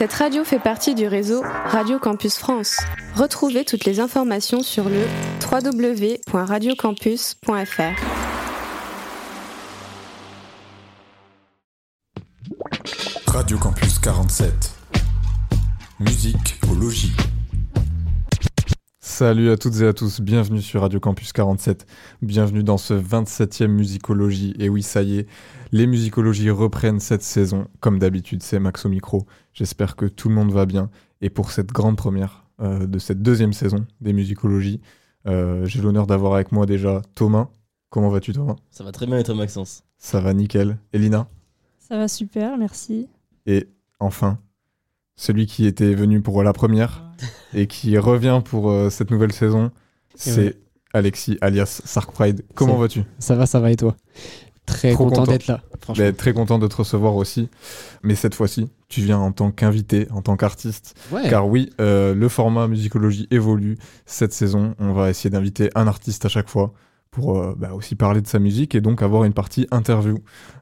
Cette radio fait partie du réseau Radio Campus France. Retrouvez toutes les informations sur le www.radiocampus.fr. Radio Campus 47. Musique au logis. Salut à toutes et à tous, bienvenue sur Radio Campus 47, bienvenue dans ce 27e Musicologie. Et oui, ça y est, les musicologies reprennent cette saison. Comme d'habitude, c'est Max au micro. J'espère que tout le monde va bien. Et pour cette grande première euh, de cette deuxième saison des musicologies, euh, j'ai l'honneur d'avoir avec moi déjà Thomas. Comment vas-tu Thomas? Ça va très bien et toi Maxence? Ça va nickel. Elina? Ça va super, merci. Et enfin, celui qui était venu pour la première et qui revient pour euh, cette nouvelle saison, c'est ouais. Alexis alias Sark Pride. Comment vas-tu? Ça va, ça va et toi? Très Trop content content. d'être là, franchement. Très content de te recevoir aussi. Mais cette fois-ci, tu viens en tant qu'invité, en tant qu'artiste. Ouais. Car oui, euh, le format musicologie évolue cette saison. On va essayer d'inviter un artiste à chaque fois pour euh, bah, aussi parler de sa musique et donc avoir une partie interview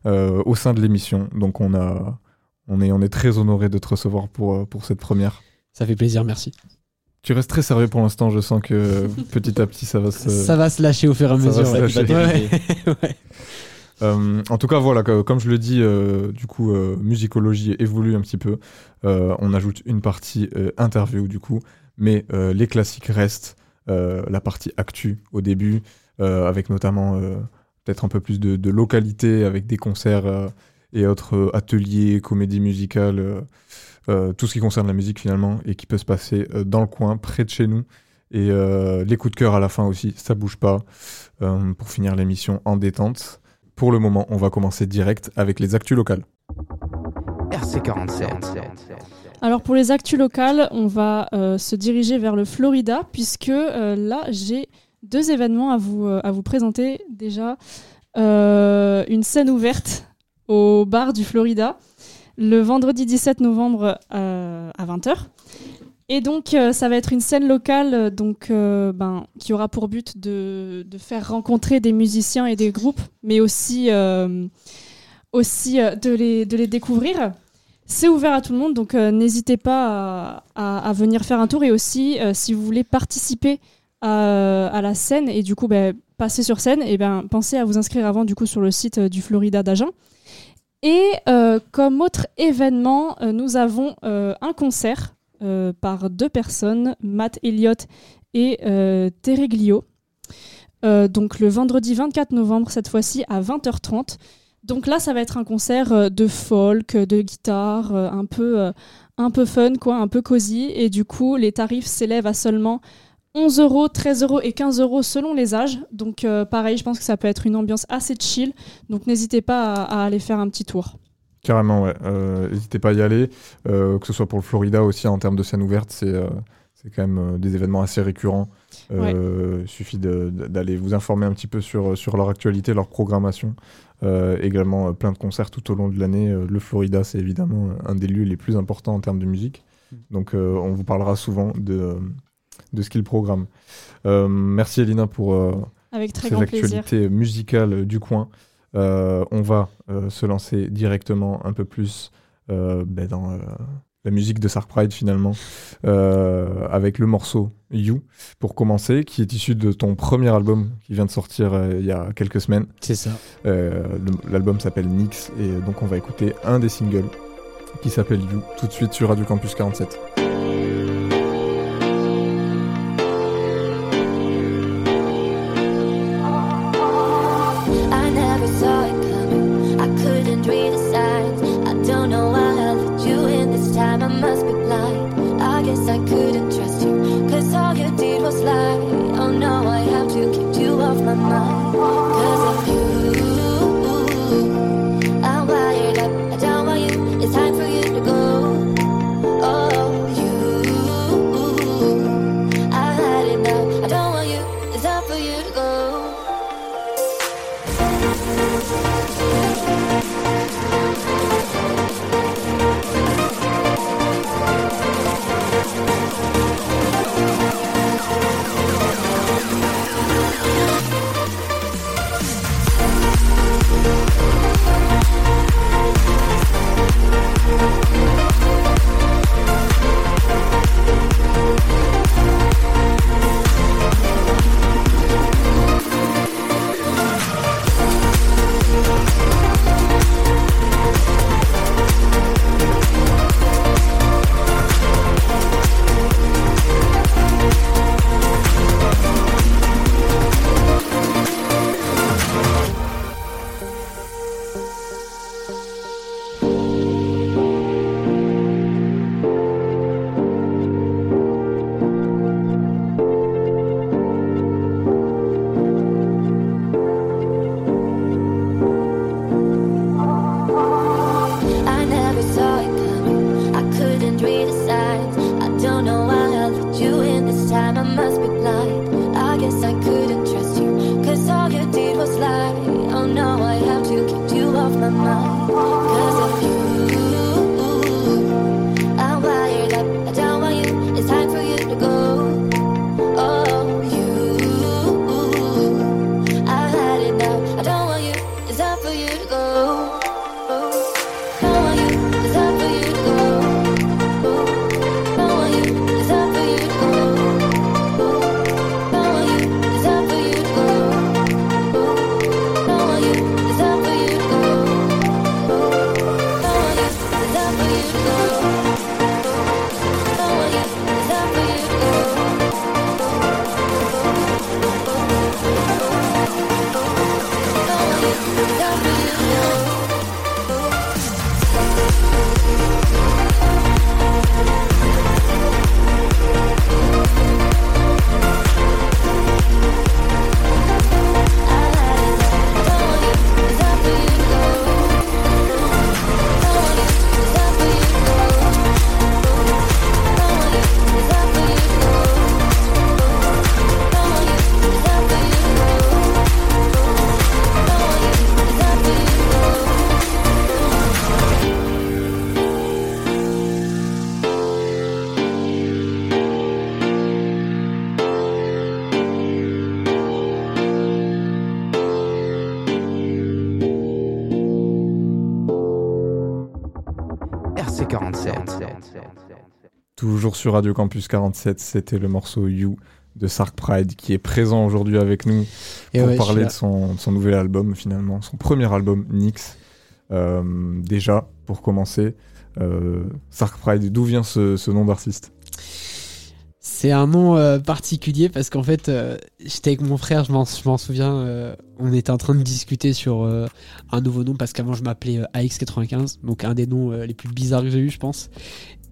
au sein de l'émission. Donc on, a, on, est, on est très honoré de te recevoir pour, euh, pour cette première. Ça fait plaisir, merci. Tu restes très sérieux pour l'instant, je sens que petit à petit ça va se... Ça va se lâcher au fur et à mesure. se ouais. lâcher. Ouais, ouais. Euh, en tout cas, voilà, comme je le dis, euh, du coup, euh, musicologie évolue un petit peu. On ajoute une partie interview, du coup, mais les classiques restent. La partie actu au début, avec notamment peut-être un peu plus de, de localité, avec des concerts et autres euh, ateliers, comédies musicales, euh, euh, tout ce qui concerne la musique finalement, et qui peut se passer euh, dans le coin, près de chez nous. Et euh, les coups de cœur à la fin aussi, ça bouge pas, euh, pour finir l'émission en détente. Pour le moment, on va commencer direct avec les actus locales. RC47. Alors pour les actus locales, on va euh, se diriger vers le Florida puisque euh, là j'ai deux événements à vous, euh, à vous présenter. Déjà euh, une scène ouverte au bar du Florida le vendredi 17 novembre euh, à 20h. Et donc euh, ça va être une scène locale donc, euh, ben, qui aura pour but de, faire rencontrer des musiciens et des groupes, mais aussi, aussi de, les, de les découvrir. C'est ouvert à tout le monde, donc n'hésitez pas à, venir faire un tour. Et aussi, si vous voulez participer à, la scène et du coup ben, passer sur scène, et ben, pensez à vous inscrire avant du coup sur le site du Florida d'Agen. Et euh, comme autre événement, euh, nous avons euh, un concert par deux personnes, Matt Elliott et Tereglio. Donc le vendredi 24 novembre, cette fois-ci à 20h30. Donc là, ça va être un concert de folk, de guitare, un peu, un peu fun, quoi, un peu cosy. Et du coup, les tarifs s'élèvent à seulement 11 euros, 13 euros et 15 euros selon les âges. Donc euh, pareil, je pense que ça peut être une ambiance assez chill. Donc n'hésitez pas à, à aller faire un petit tour. Carrément, ouais. Euh, N'hésitez pas à y aller, euh, que ce soit pour le Florida aussi en termes de scène ouverte, c'est euh, c'est quand même euh, des événements assez récurrents. Euh, Il suffit d'aller vous informer un petit peu sur, sur leur actualité, leur programmation. Euh, également euh, plein de concerts tout au long de l'année. Euh, le Florida, c'est évidemment un des lieux les plus importants en termes de musique. Donc euh, on vous parlera souvent de, euh, de ce qu'ils programment. Euh, merci Elina pour, euh, Avec très ces plaisir. actualités musicales du coin. Euh, on va euh, se lancer directement un peu plus euh, ben, dans euh, la musique de Sark Pride finalement, euh, avec le morceau You pour commencer, qui est issu de ton premier album qui vient de sortir euh, il y a quelques semaines. C'est ça. Euh, L'album s'appelle Nix et donc on va écouter un des singles qui s'appelle You tout de suite sur Radio Campus 47. Sur Radio Campus 47, c'était le morceau You de Sark Pride qui est présent aujourd'hui avec nous Et pour ouais, parler de son, de son nouvel album finalement, son premier album Nyx. Euh, déjà, pour commencer, euh, Sark Pride, d'où vient ce, ce nom d'artiste? C'est un nom euh, particulier parce qu'en fait, euh, j'étais avec mon frère, je m'en souviens, euh, on était en train de discuter sur un nouveau nom parce qu'avant je m'appelais euh, AX95, donc un des noms les plus bizarres que j'ai eu, je pense.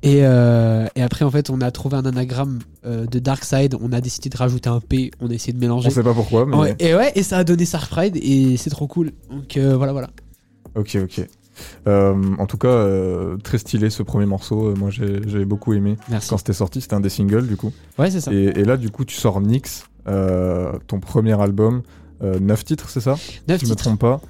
Et, euh, et après, en fait, on a trouvé un anagramme euh, de Darkside, on a décidé de rajouter un P, on a essayé de mélanger. On sait pas pourquoi, mais Ouais, et ouais, et ça a donné Sark Pride et c'est trop cool. Donc euh, voilà, voilà. ok, ok. Euh, en tout cas, très stylé ce premier morceau. Moi, j'ai j'ai beaucoup aimé. Merci. Quand c'était sorti, c'était un des singles du coup. Ouais, c'est ça. Et, et là, du coup, tu sors Nyx, euh, ton premier album, euh, 9 titres, c'est ça? Neuf Si je me titres. trompe pas,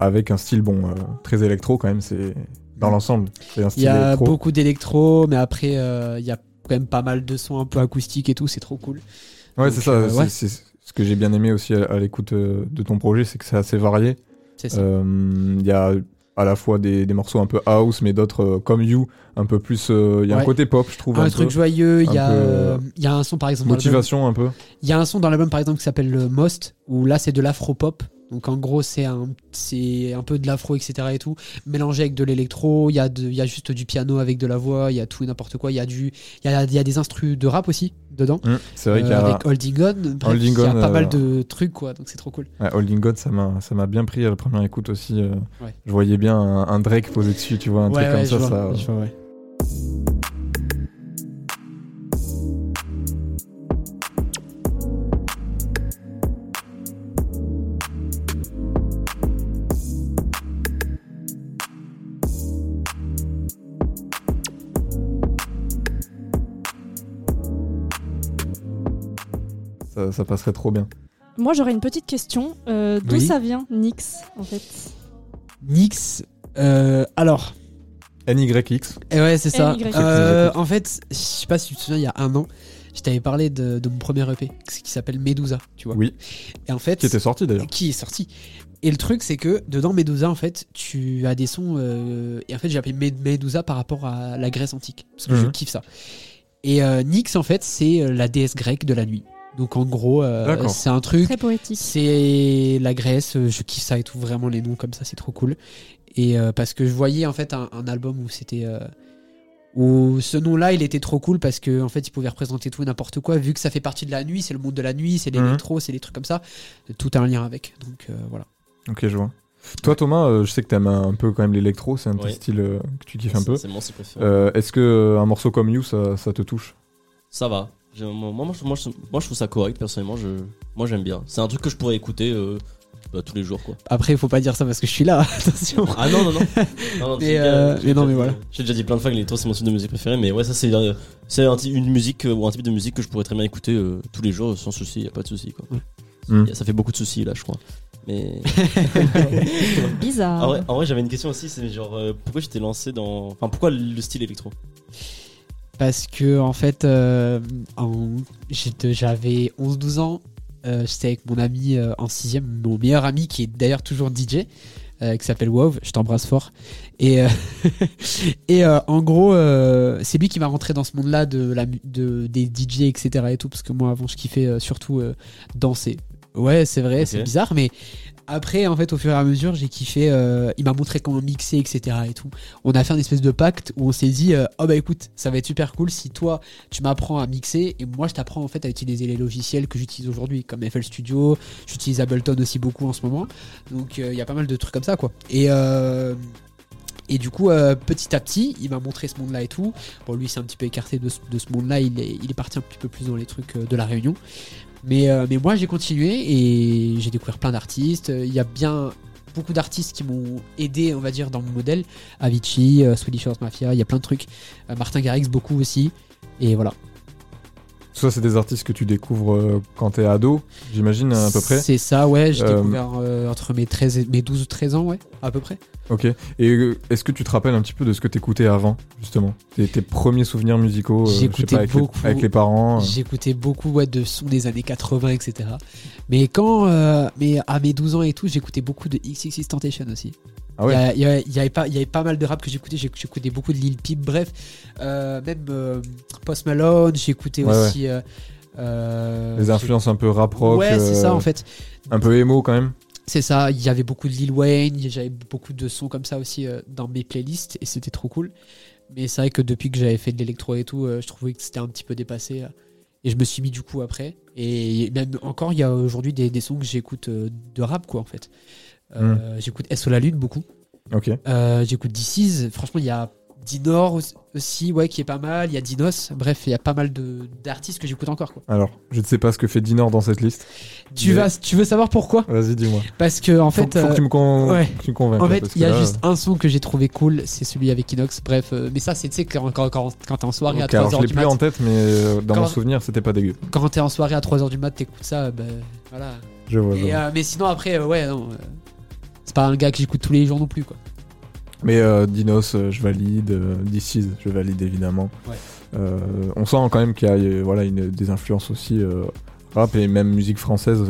avec un style bon, très électro quand même. C'est dans l'ensemble, c'est un Il y a électro. beaucoup d'électro, mais après, euh, il y a quand même pas mal de sons un peu acoustiques et tout, c'est trop cool. Ouais, c'est ça. euh, c'est- ouais. c'est ce que j'ai bien aimé aussi à, à l'écoute euh, de ton projet, c'est que c'est assez varié. C'est ça. Euh, Il y a à la fois des, des morceaux un peu house, mais d'autres euh, comme You, un peu plus. euh, Il y a un côté pop, je trouve. un, un truc peu. joyeux, il y, a, y a un son par exemple. Motivation un peu. Il y a un son dans l'album par exemple qui s'appelle le Most, où là c'est de l'afro-pop. Donc en gros c'est un, c'est un peu de l'afro, etc. et tout, mélangé avec de l'électro, il y, a de- y a juste du piano avec de la voix, il y a tout et n'importe quoi, il y a, du, y a, y a des instrus de rap aussi dedans, Hum, c'est vrai euh, qu'il y a. avec Holding On, bref, Holding il y a On, pas euh, mal de trucs quoi, donc c'est trop cool. Ouais, Holding God, ça m'a, bien pris à la première écoute aussi. euh, Ouais. Je voyais bien un, un Drake posé dessus, tu vois, un ouais, truc comme ça. vois, ça ça, ça passerait trop bien. Moi, j'aurais une petite question. Euh, D'où Oui. ça vient, Nyx, en fait Nyx, euh, alors, NYX. Et ouais, c'est ça. NYX. Euh, en fait, je sais pas si tu te souviens, il y a un an, je t'avais parlé de, de mon premier EP qui s'appelle Medusa, tu vois. Oui. Et en fait, Qui était sorti d'ailleurs. qui est sorti. Et le truc, c'est que dedans Medusa, en fait, tu as des sons. euh, et en fait, j'ai appelé Med- Medusa par rapport à la Grèce antique. Parce que je Mhm. kiffe ça. Et euh, Nyx, en fait, c'est euh, la déesse grecque de la nuit. Donc en gros, euh, c'est un truc. Très poétique. C'est la Grèce, euh, je kiffe ça et tout, vraiment les noms comme ça, c'est trop cool. Et euh, parce que je voyais en fait un, un album où c'était. euh, où ce nom-là, il était trop cool parce que en fait, il pouvait représenter tout et n'importe quoi. Vu que ça fait partie de la nuit, c'est le monde de la nuit, c'est Mhm. l'électro, c'est des trucs comme ça. Tout a un lien avec. Donc euh, voilà. Ok, je vois. Toi, Thomas, euh, je sais que t'aimes un, un peu quand même l'électro, c'est un Ouais. styles euh, que tu kiffes un peu. C'est mon style préféré. Euh, Est-ce que un morceau comme You, ça, ça te touche? Ça va. Moi, moi, je- moi, je, moi, je trouve ça correct, personnellement. Je, moi, j'aime bien. C'est un truc que je pourrais écouter euh, bah, tous les jours, quoi. Après, il faut pas dire ça parce que je suis là, attention. Ah non, non, non. non, non Mais, euh, mais non, mais voilà. J'ai déjà dit plein de fois que l'électro, c'est mon style de musique préféré. Mais ouais, ça, c'est euh, c'est un ty- une musique ou un type de musique que je pourrais très bien écouter euh, tous les jours sans souci. Y a pas de souci, quoi. Mm. A- Ça fait beaucoup de soucis, là, je crois. Mais. Bizarre. En vrai, en vrai, j'avais une question aussi, c'est genre euh, pourquoi t'es lancé dans. Enfin, pourquoi le style électro? Parce que en fait, euh, j'avais 11-12 ans. euh, J'étais avec mon ami euh, en 6 mon meilleur ami qui est d'ailleurs toujours DJ, qui s'appelle Wow. Je t'embrasse fort. Et, et en gros, c'est lui qui m'a rentré dans ce monde-là de la de, des DJ, etc. Et tout, parce que moi avant, je kiffais surtout danser. Ouais, c'est vrai, c'est bizarre, mais après, en fait, au fur et à mesure, j'ai kiffé. euh, il m'a montré comment mixer, etc. Et tout on a fait une espèce de pacte où on s'est dit euh, oh bah écoute ça va être super cool si toi tu m'apprends à mixer et moi je t'apprends en fait à utiliser les logiciels que j'utilise aujourd'hui comme FL Studio j'utilise Ableton aussi beaucoup en ce moment donc euh, il y a pas mal de trucs comme ça quoi et du coup, petit à petit, il m'a montré ce monde-là et tout. Bon, lui, c'est un petit peu écarté de ce, de ce monde-là. Il est, parti un petit peu plus dans les trucs de la Réunion. Mais, euh, mais moi, j'ai continué et j'ai découvert plein d'artistes. Il y a bien beaucoup d'artistes qui m'ont aidé, on va dire, dans mon modèle. Avicii, euh, Swedish House Mafia, il y a plein de trucs. Euh, Martin Garrix, beaucoup aussi. Et voilà. Ça, c'est des artistes que tu découvres euh, quand t'es ado, j'imagine, à peu près. C'est ça, ouais. J'ai Euh, découvert euh, entre mes, 13 et, mes 12 ou 13 ans, ouais, à peu près. Ok. Et euh, est-ce que tu te rappelles un petit peu de ce que t'écoutais avant, justement? Tes, tes premiers souvenirs musicaux, euh, J'écoutais avec, les, avec les parents. J'écoutais beaucoup ouais, de sons des années 80, etc. Mais quand, mais à mes 12 ans et tout, j'écoutais beaucoup de XXX Tentation aussi. Ah ouais Il y avait pas, il y avait pas mal de rap que j'écoutais. J'écoutais beaucoup de Lil Peep, bref, euh, même euh, Post Malone. J'écoutais Ouais, aussi. euh, euh, Les influences un peu rap rock. Ouais, c'est ça en fait. Un peu émo quand même. C'est ça. Il y avait beaucoup de Lil Wayne. J'avais beaucoup de sons comme ça aussi dans mes playlists et c'était trop cool. Mais c'est vrai que depuis que j'avais fait de l'électro et tout, je trouvais que c'était un petit peu dépassé. et je me suis mis du coup après. Et même encore, il y a aujourd'hui des, des sons que j'écoute de rap, quoi, en fait. Euh, J'écoute SO La Lune beaucoup. Ok. Euh, j'écoute DC's. Franchement, il y a Dinor aussi- ouais, qui est pas mal. Il y a Dinos. Bref, il y a pas mal d'artistes que j'écoute encore, quoi. Alors, je ne sais pas ce que fait Dinor dans cette liste. Tu, vas, tu veux savoir pourquoi? Vas-y, dis-moi. Parce que, en fait. faut que tu me, con... ouais. que tu me convainques. En fait, il y a là, juste un son que j'ai trouvé cool, c'est celui avec Inox. Bref, euh, mais ça, c'est tu sais quand, quand, quand, quand t'es en soirée à alors, 3h je l'ai du plus mat. en tête, mais dans Quand- mon souvenir, c'était pas dégueu. Quand t'es en soirée à 3h du mat, t'écoutes ça, ben voilà. Je vois, je Et, vois. euh, mais sinon, après, euh, ouais, non. C'est pas un gars que j'écoute tous les jours non plus, quoi. Mais euh, Dinos, euh, je valide. Euh, This Is, je valide évidemment. Ouais. Euh, on sent quand même qu'il y a voilà, une, des influences aussi euh, rap et même musique française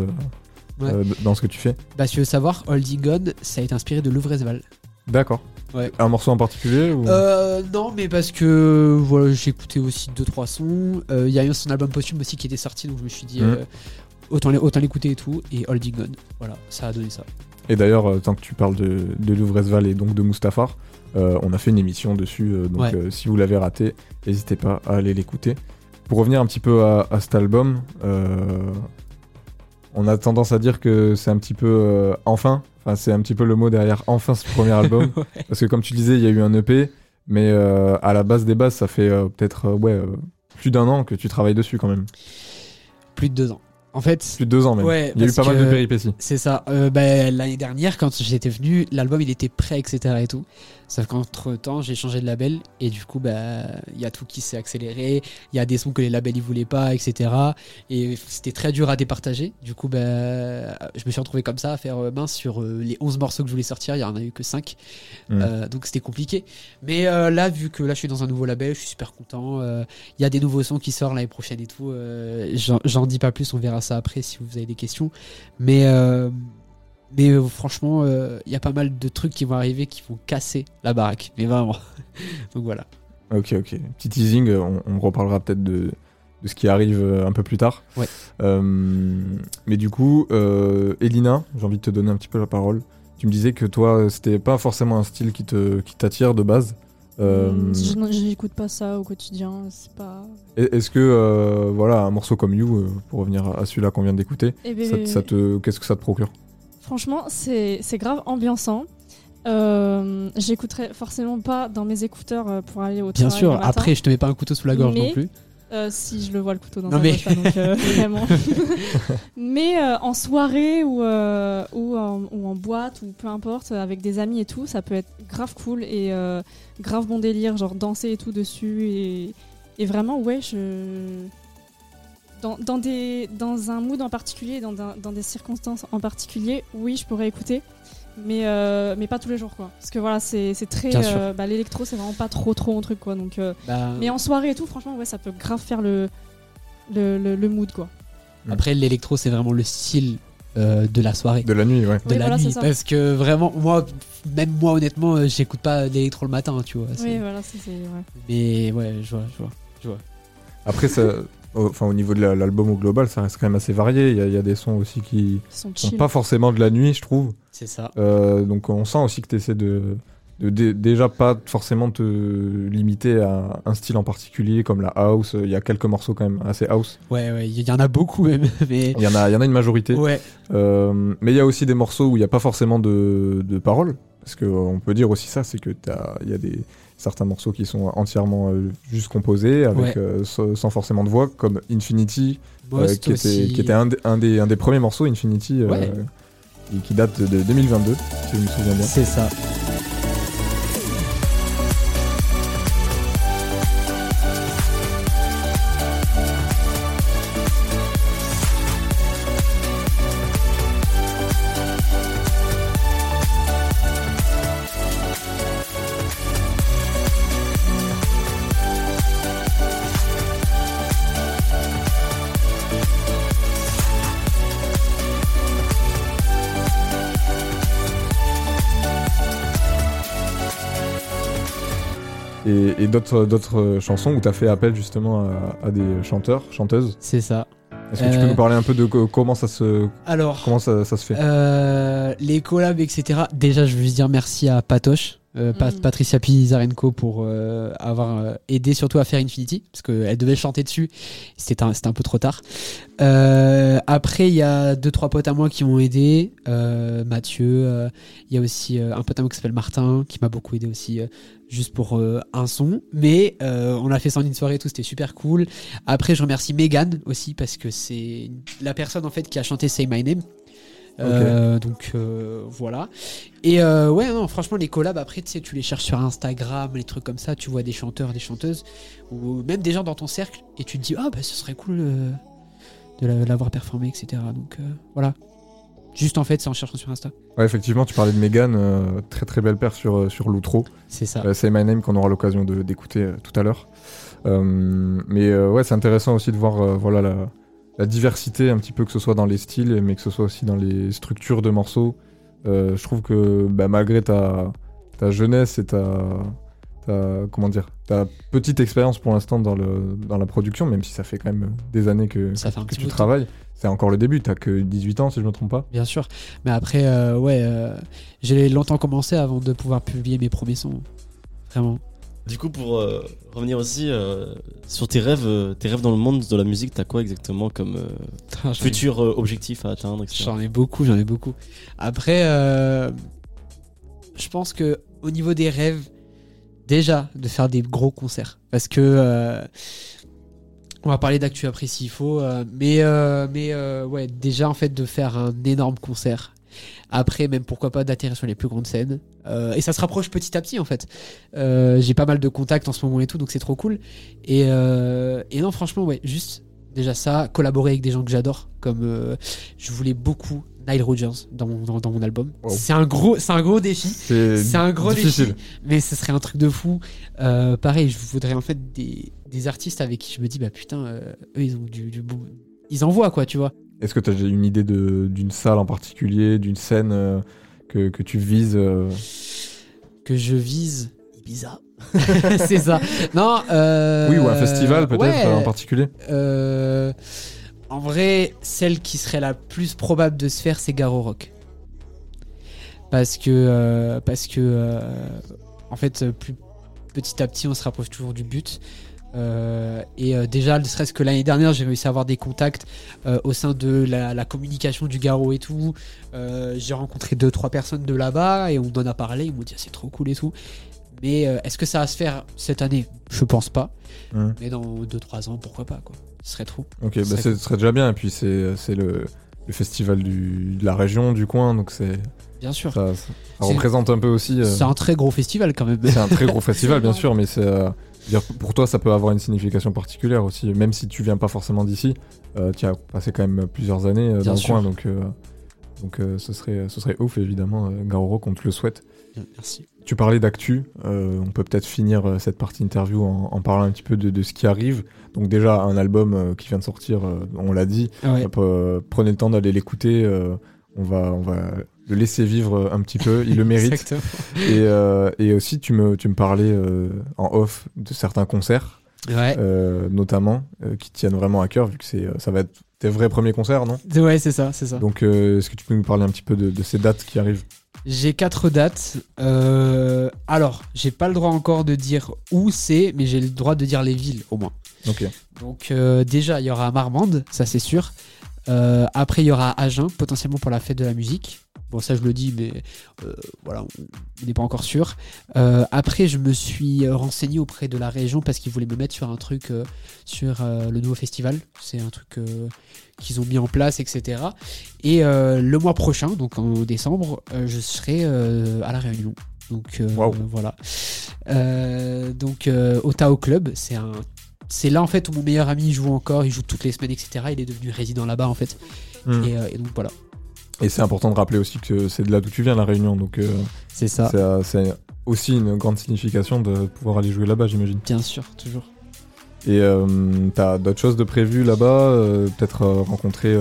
Ouais. dans ce que tu fais. Bah, si tu veux savoir, Holding On, ça a été inspiré de Louvresval. D'accord. Ouais. Un morceau en particulier ou... Euh, non, mais parce que voilà, j'ai écouté aussi 2-3 sons. Euh, Il y a eu son album posthume aussi qui était sorti, donc je me suis dit, euh, autant, l'é- autant l'écouter et tout. Et Holding On, voilà, ça a donné ça. Et d'ailleurs, euh, tant que tu parles de, de Louvresval et donc de Mustafar, euh, on a fait une émission dessus. euh, donc Ouais. euh, si vous l'avez raté, n'hésitez pas à aller l'écouter. Pour revenir un petit peu à, à cet album, on a tendance à dire que c'est un petit peu enfin. Enfin, c'est un petit peu le mot derrière enfin ce premier album. Ouais. Parce que comme tu disais, il y a eu un EP, mais à la base des bases, ça fait peut-être ouais, plus d'un an que tu travailles dessus quand même. Plus de 2 ans. En fait, deux ans même. Ouais, il y a eu pas mal de péripéties. C'est ça. Euh, bah, L'année dernière, quand j'étais venu, l'album il était prêt, etc. et tout. Sauf qu'entre temps, j'ai changé de label et du coup, bah, il y a tout qui s'est accéléré. Il y a des sons que les labels ils voulaient pas, etc. Et c'était très dur à départager. Du coup, bah, je me suis retrouvé comme ça à faire euh, mince sur euh, les 11 morceaux que je voulais sortir. Il y en a eu que 5. Mm. Euh, donc c'était compliqué. Mais euh, là, vu que là je suis dans un nouveau label, je suis super content. Il y a des nouveaux sons qui sortent l'année prochaine et tout. J'en dis pas plus, on verra ça après si vous avez des questions. Mais, euh, mais euh, franchement, euh, il y a pas mal de trucs qui vont arriver qui vont casser la baraque. Mais vraiment. Donc voilà. Ok, ok. Petit teasing, on, on reparlera peut-être de, de ce qui arrive un peu plus tard. Ouais. Euh, mais du coup, euh, Elina, j'ai envie de te donner un petit peu la parole. Tu me disais que toi, c'était pas forcément un style qui te qui t'attire de base. Euh, je- J'écoute pas ça au quotidien. C'est pas. est- Est-ce que euh, voilà un morceau comme You, euh, pour revenir à celui-là qu'on vient d'écouter, Eh ben, ça, te- ça te qu'est-ce que ça te procure? Franchement, c'est c'est grave ambiançant. Euh, J'écouterai forcément pas dans mes écouteurs euh, pour aller au Bien travail sûr, le matin. après je te mets pas un couteau sous la gorge Mais- non plus. Euh, si je le vois le couteau dans Non, sa mais- poche, donc euh, vraiment. mais euh, en soirée ou, ou, en, ou en boîte ou peu importe, avec des amis et tout, ça peut être grave cool et grave bon délire, genre danser et tout dessus. Et, et vraiment, ouais, je. Dans, dans, des, dans un mood en particulier, dans, dans des circonstances en particulier, oui, je pourrais écouter. Mais, euh, mais pas tous les jours, quoi. Parce que voilà, c'est c'est très. Euh, bah, L'électro, c'est vraiment pas trop, trop mon truc, quoi. Donc. euh, Bah, mais en soirée et tout, franchement, ouais, ça peut grave faire le, le, le, le mood, quoi. Après l'électro c'est vraiment le style euh, de la soirée. De la nuit, ouais. de Oui, la voilà, nuit parce que vraiment moi même moi honnêtement euh, j'écoute pas l'électro le matin tu vois c'est- Oui, voilà, c'est. c'est- ouais. mais ouais je vois je vois Après, ça, au- enfin au niveau de la- l'album au global, ça reste quand même assez varié. Il y a, il y a des sons aussi qui sont sont pas forcément de la nuit, je trouve. C'est ça Euh, donc on sent aussi que tu essaies de, de dé- déjà pas forcément te limiter à un style en particulier comme la house. Il y a quelques morceaux quand même assez house. Ouais, ouais, il y en a beaucoup même. Mais Il y en a, il y en a une majorité. ouais, Euh, mais il y a aussi des morceaux où il n'y a pas forcément de, de paroles. Parce qu'on peut dire aussi ça, c'est que il y a des, certains morceaux qui sont entièrement euh, juste composés, avec, Ouais. euh, sans, forcément de voix, comme Infinity, euh, qui, était, qui était un, des- un des, un des premiers morceaux, Infinity, euh, Ouais. Qui date de 2022, si je me souviens bien. C'est ça. Et, d'autres d'autres chansons où tu as fait appel justement à, à des chanteurs, chanteuses. C'est ça. Est-ce que tu peux Euh, nous parler un peu de co- comment ça se, Alors, comment ça, ça se fait? euh, les collabs, etc. Déjà, je veux juste dire merci à Patoche, euh, Pat- Mm. Patricia Pizarenko pour euh, avoir euh, aidé surtout à faire Infinity, parce qu'elle devait chanter dessus. C'était un, c'était un peu trop tard. Euh, après, il y a deux trois potes à moi qui m'ont aidé. Euh, Mathieu, euh, il y a aussi euh, un pote à moi qui s'appelle Martin, qui m'a beaucoup aidé aussi. Juste pour euh, un son, mais euh, on a fait ça en une soirée et tout, c'était super cool. Après, je remercie Megan aussi parce que c'est la personne en fait qui a chanté Say My Name. Euh, donc voilà. Et ouais, non, franchement, les collabs, après, tu sais, tu les cherches sur Instagram, les trucs comme ça, tu vois des chanteurs, des chanteuses, ou même des gens dans ton cercle, et tu te dis, ah, bah, ce serait cool de la- l'avoir performé, etc. Donc voilà. Juste en fait, c'est en cherchant sur Insta. Ouais, effectivement, tu parlais de Megan, euh, très très belle paire sur, euh, sur l'outro. C'est ça. Euh, Say My Name qu'on aura l'occasion de- d'écouter euh, tout à l'heure. Mais ouais, c'est intéressant aussi de voir voilà, la, la diversité un petit peu, que ce soit dans les styles, mais que ce soit aussi dans les structures de morceaux. Je trouve que bah, malgré ta, ta jeunesse et ta, comment dire, ta petite expérience pour l'instant dans, le, dans la production, même si ça fait quand même des années que, Ça fait un que petit tu travailles, c'est encore le début, t'as que 18 ans si je me trompe pas. Bien sûr. Mais après, euh, ouais, euh, j'ai longtemps commencé avant de pouvoir publier mes premiers sons. Vraiment. Du coup, pour euh, revenir aussi euh, sur tes rêves, euh, tes rêves dans le monde de la musique, t'as quoi exactement comme euh, futur objectif à atteindre, etc. J'en ai beaucoup, j'en ai beaucoup. Après, euh, je pense que au niveau des rêves, déjà de faire des gros concerts, parce que euh, on va parler d'actu après s'il faut, euh, mais euh, mais ouais, déjà en fait de faire un énorme concert. Après, même pourquoi pas d'atterrir sur les plus grandes scènes. Et ça se rapproche petit à petit en fait. J'ai pas mal de contacts en ce moment et tout, donc c'est trop cool. Et, et non, franchement, ouais, juste déjà ça, collaborer avec des gens que j'adore, comme je voulais beaucoup Nile Rodgers dans mon, dans, dans mon album. Wow. C'est un gros, c'est un gros défi. C'est un gros difficile. défi, mais ce serait un truc de fou. Euh, pareil, je voudrais en fait des, des artistes avec qui je me dis bah putain, euh, eux ils ont du, du bon, ils envoient quoi, tu vois. Est-ce que tu as une idée d'une salle en particulier, d'une scène euh, que, que tu vises Que je vise Ibiza. c'est ça. Non. Oui, ou un festival peut-être ouais, en particulier euh, en vrai, celle qui serait la plus probable de se faire, c'est Garo Rock. Parce que, euh, euh, en fait, petit à petit, on se rapproche toujours du but. Euh, et déjà, ne serait-ce que l'année dernière, j'ai réussi à avoir des contacts au sein de la, communication du Garo et tout. J'ai rencontré deux trois personnes de là-bas et on en a parlé. Ils m'ont dit ah, c'est trop cool et tout. Mais euh, est-ce que ça va se faire cette année? Je pense pas. Hum. Mais dans 2-3 ans, pourquoi pas quoi. Ce serait trop. Ok, Ce bah serait serait déjà bien. Et puis c'est c'est le, le festival du, de la région, du coin, donc c'est Bien sûr. ça, représente un peu aussi. euh, C'est un très gros festival quand même. c'est un très gros festival, bien sûr, mais c'est euh, pour toi ça peut avoir une signification particulière aussi, même si tu viens pas forcément d'ici. euh, tu as passé quand même plusieurs années euh, Bien dans le sûr. coin, donc euh, donc euh, ce serait ce serait ouf évidemment. Euh, Garoro, qu'on te le souhaite. Merci. Tu parlais d'actu, euh, on peut peut-être finir cette partie interview en, en parlant un petit peu de, de ce qui arrive. Donc déjà un album qui vient de sortir, on l'a dit, Ouais. Euh, prenez le temps d'aller l'écouter, on, va, on va le laisser vivre un petit peu, il le mérite. Et, et aussi tu me, tu me parlais en off de certains concerts, Ouais. euh, notamment, euh, qui tiennent vraiment à cœur, vu que c'est, euh, ça va être tes vrais premiers concerts, non? Ouais, c'est ça, c'est ça. Donc euh, est-ce que tu peux nous parler un petit peu de, de ces dates qui arrivent? J'ai quatre dates. Euh, alors, j'ai pas le droit encore de dire où c'est, mais j'ai le droit de dire les villes au moins. Ok. Donc euh, déjà, il y aura Marmande, ça c'est sûr. Euh, après, il y aura Agen, potentiellement pour la fête de la musique. Bon, ça je le dis, mais euh, voilà, on n'est pas encore sûr. Euh, après, je me suis renseigné auprès de la région parce qu'ils voulaient me mettre sur un truc, sur le nouveau festival. C'est un truc qu'ils ont mis en place, etc. Et le mois prochain, donc en décembre, je serai à La Réunion. Donc voilà. Donc au Tao Club, c'est un c'est là en fait où mon meilleur ami joue encore, il joue toutes les semaines, etc. Il est devenu résident là-bas en fait. Hmm. Et, euh, et donc voilà, Et c'est important de rappeler aussi que c'est de là d'où tu viens, la Réunion. Donc euh, c'est ça. c'est, euh, c'est aussi une grande signification de pouvoir aller jouer là-bas, j'imagine. Bien sûr, toujours. Et euh, t'as d'autres choses de prévues là-bas Peut-être rencontrer,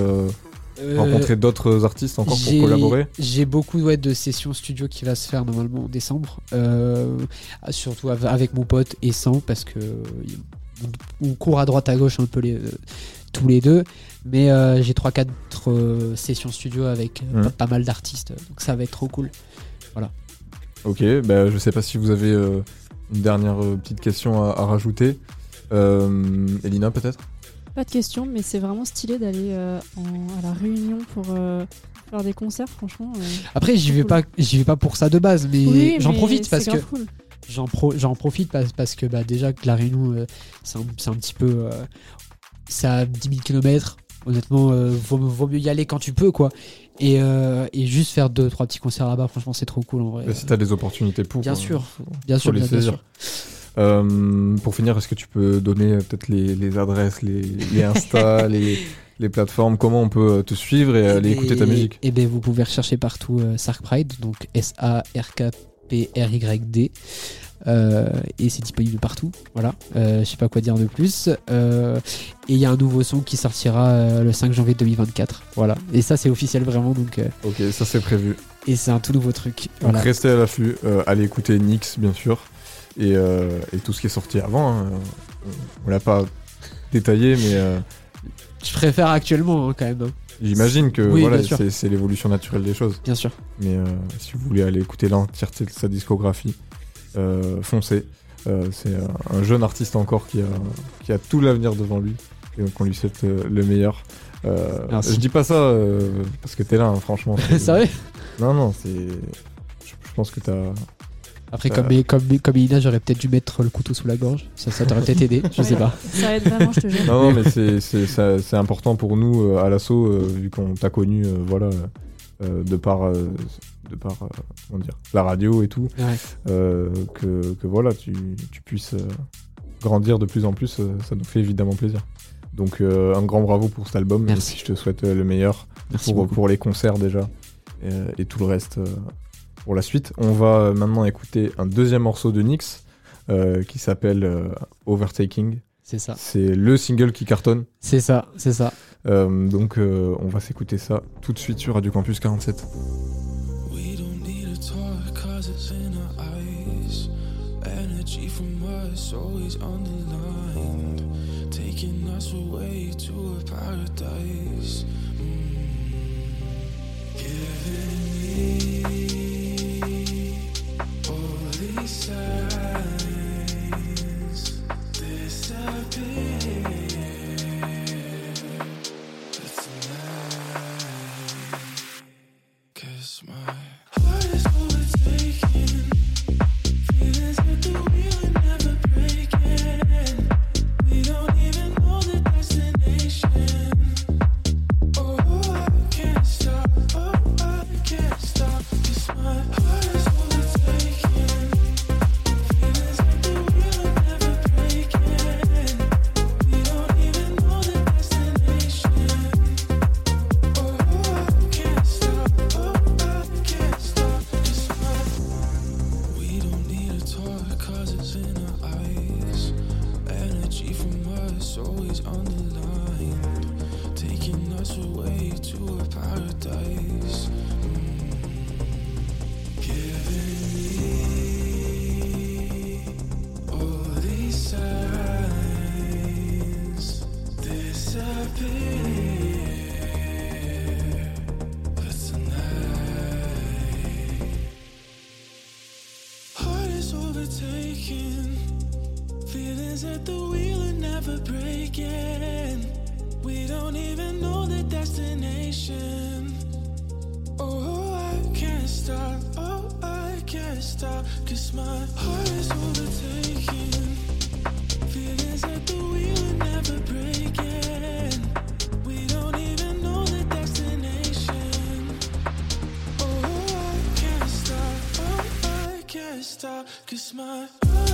rencontrer d'autres artistes encore pour collaborer? J'ai beaucoup ouais, de sessions studio qui va se faire normalement en décembre, surtout av- avec mon pote et sans parce que on court à droite à gauche un peu les, euh, tous les deux, mais euh, j'ai 3-4 euh, sessions studio avec euh, pas, pas mal d'artistes, donc ça va être trop cool. Ok, bah, je sais pas si vous avez euh, une dernière euh, petite question à, à rajouter. Euh, Elina, peut-être? Pas de question, mais c'est vraiment stylé d'aller euh, à la Réunion pour euh, faire des concerts, franchement. euh. Après, j'y vais Cool. pas, j'y vais pas pour ça de base, mais Oui, j'en profite parce que cool. J'en pro- j'en profite parce, parce que bah, déjà que la Réunion euh, c'est un, c'est un petit peu c'est à 10 000 km honnêtement euh, vaut, vaut mieux y aller quand tu peux quoi. Et, euh, et juste faire deux trois petits concerts là-bas franchement c'est trop cool en vrai. Bah, Si t'as des opportunités pour. Bien sûr. bien sûr les bien, bien sûr. Euh, pour finir, est-ce que tu peux donner peut-être les, les adresses, les, les Insta, les, les plateformes, comment on peut te suivre et aller Et écouter ta ben- musique? et ben vous pouvez rechercher partout Sark Pride donc S A R K P R Y D Euh, et c'est disponible partout voilà Euh, je sais pas quoi dire de plus Euh, et il y a un nouveau son qui sortira le 5 janvier 2024 voilà et ça c'est officiel vraiment donc euh, Ok, ça c'est prévu. et c'est un tout nouveau truc Donc voilà restez à l'affût, allez écouter Nix bien sûr, et, euh, et tout ce qui est sorti avant. hein. On, l'a pas détaillé, mais euh, je préfère actuellement hein, quand même hein. J'imagine que Oui, voilà, c'est l'évolution naturelle des choses. bien sûr Mais euh, si vous voulez aller écouter l'entièreté de sa discographie, euh, foncez. Euh, c'est un, un jeune artiste encore qui a, qui a tout l'avenir devant lui. Et donc on lui souhaite le meilleur. Je dis pas ça parce que t'es là, hein, franchement. sérieux Non, non, c'est. Je, je pense que t'as. Après Euh. comme comme comme Elina j'aurais peut-être dû mettre le couteau sous la gorge ça ça t'aurait peut-être aidé je sais Ouais. pas Ça aide vraiment, je te jure. Non, non, mais c'est- important pour nous euh, à l'assaut, euh, vu qu'on t'a connu, euh, voilà, euh, de par, euh, de par euh, comment dire, la radio et tout, Ouais. euh, que, que voilà, tu, tu puisses euh, grandir de plus en plus, euh, ça nous fait évidemment plaisir. Donc euh, un grand bravo pour cet album, Merci. et puis je te souhaite euh, le meilleur pour, les concerts déjà, et, et tout le reste euh, pour la suite. On va euh, maintenant écouter un deuxième morceau de Nyx, euh, qui s'appelle euh, Overtaking. c'est ça C'est le single qui cartonne. c'est ça c'est ça Euh, donc euh, on va s'écouter ça tout de suite sur Radio Campus 47. We don't need to talk cause it's in our eyes. Energy from us always underlined. Taking us away to a paradise. Mm. Giving me stop. Cause my heart is overtaking. Feelings at the wheel and never breaking. We don't even know the destination. Oh, I can't stop. Oh, I can't stop. Cause my RC47.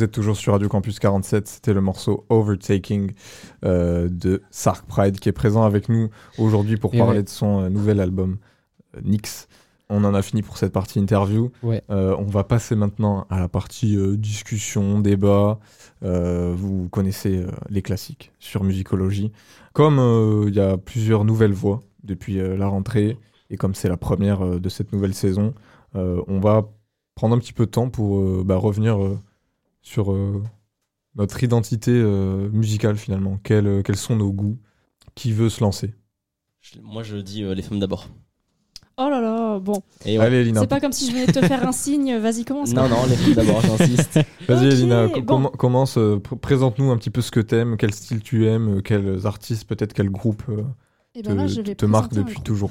Vous êtes toujours sur Radio Campus 47, c'était le morceau Overtaking euh, de Sark Pride qui est présent avec nous aujourd'hui pour Et parler ouais. de son euh, nouvel album euh, Nix. On en a fini pour cette partie interview. Ouais. On va passer maintenant à la partie discussion, débat. Vous connaissez les classiques sur musicologie. Comme il y a plusieurs nouvelles voix depuis la rentrée et comme c'est la première de cette nouvelle saison, euh, on va prendre un petit peu de temps pour euh, bah, revenir euh, sur euh, notre identité euh, musicale finalement. Quels, euh, quels sont nos goûts? Qui veut se lancer? Je- Moi, je dis euh, les femmes d'abord. Oh là là, bon. Et ouais. Allez, Elina. C'est pas comme si je venais te faire un signe, vas-y, commence. Non, non, les femmes d'abord, j'insiste. Vas-y, Ok, Elina, bon. commence. euh, pr- Présente-nous un petit peu ce que t'aimes, quel style tu aimes, euh, quels artistes, peut-être quel groupe euh, Et te, ben là, je vais te marque depuis toujours?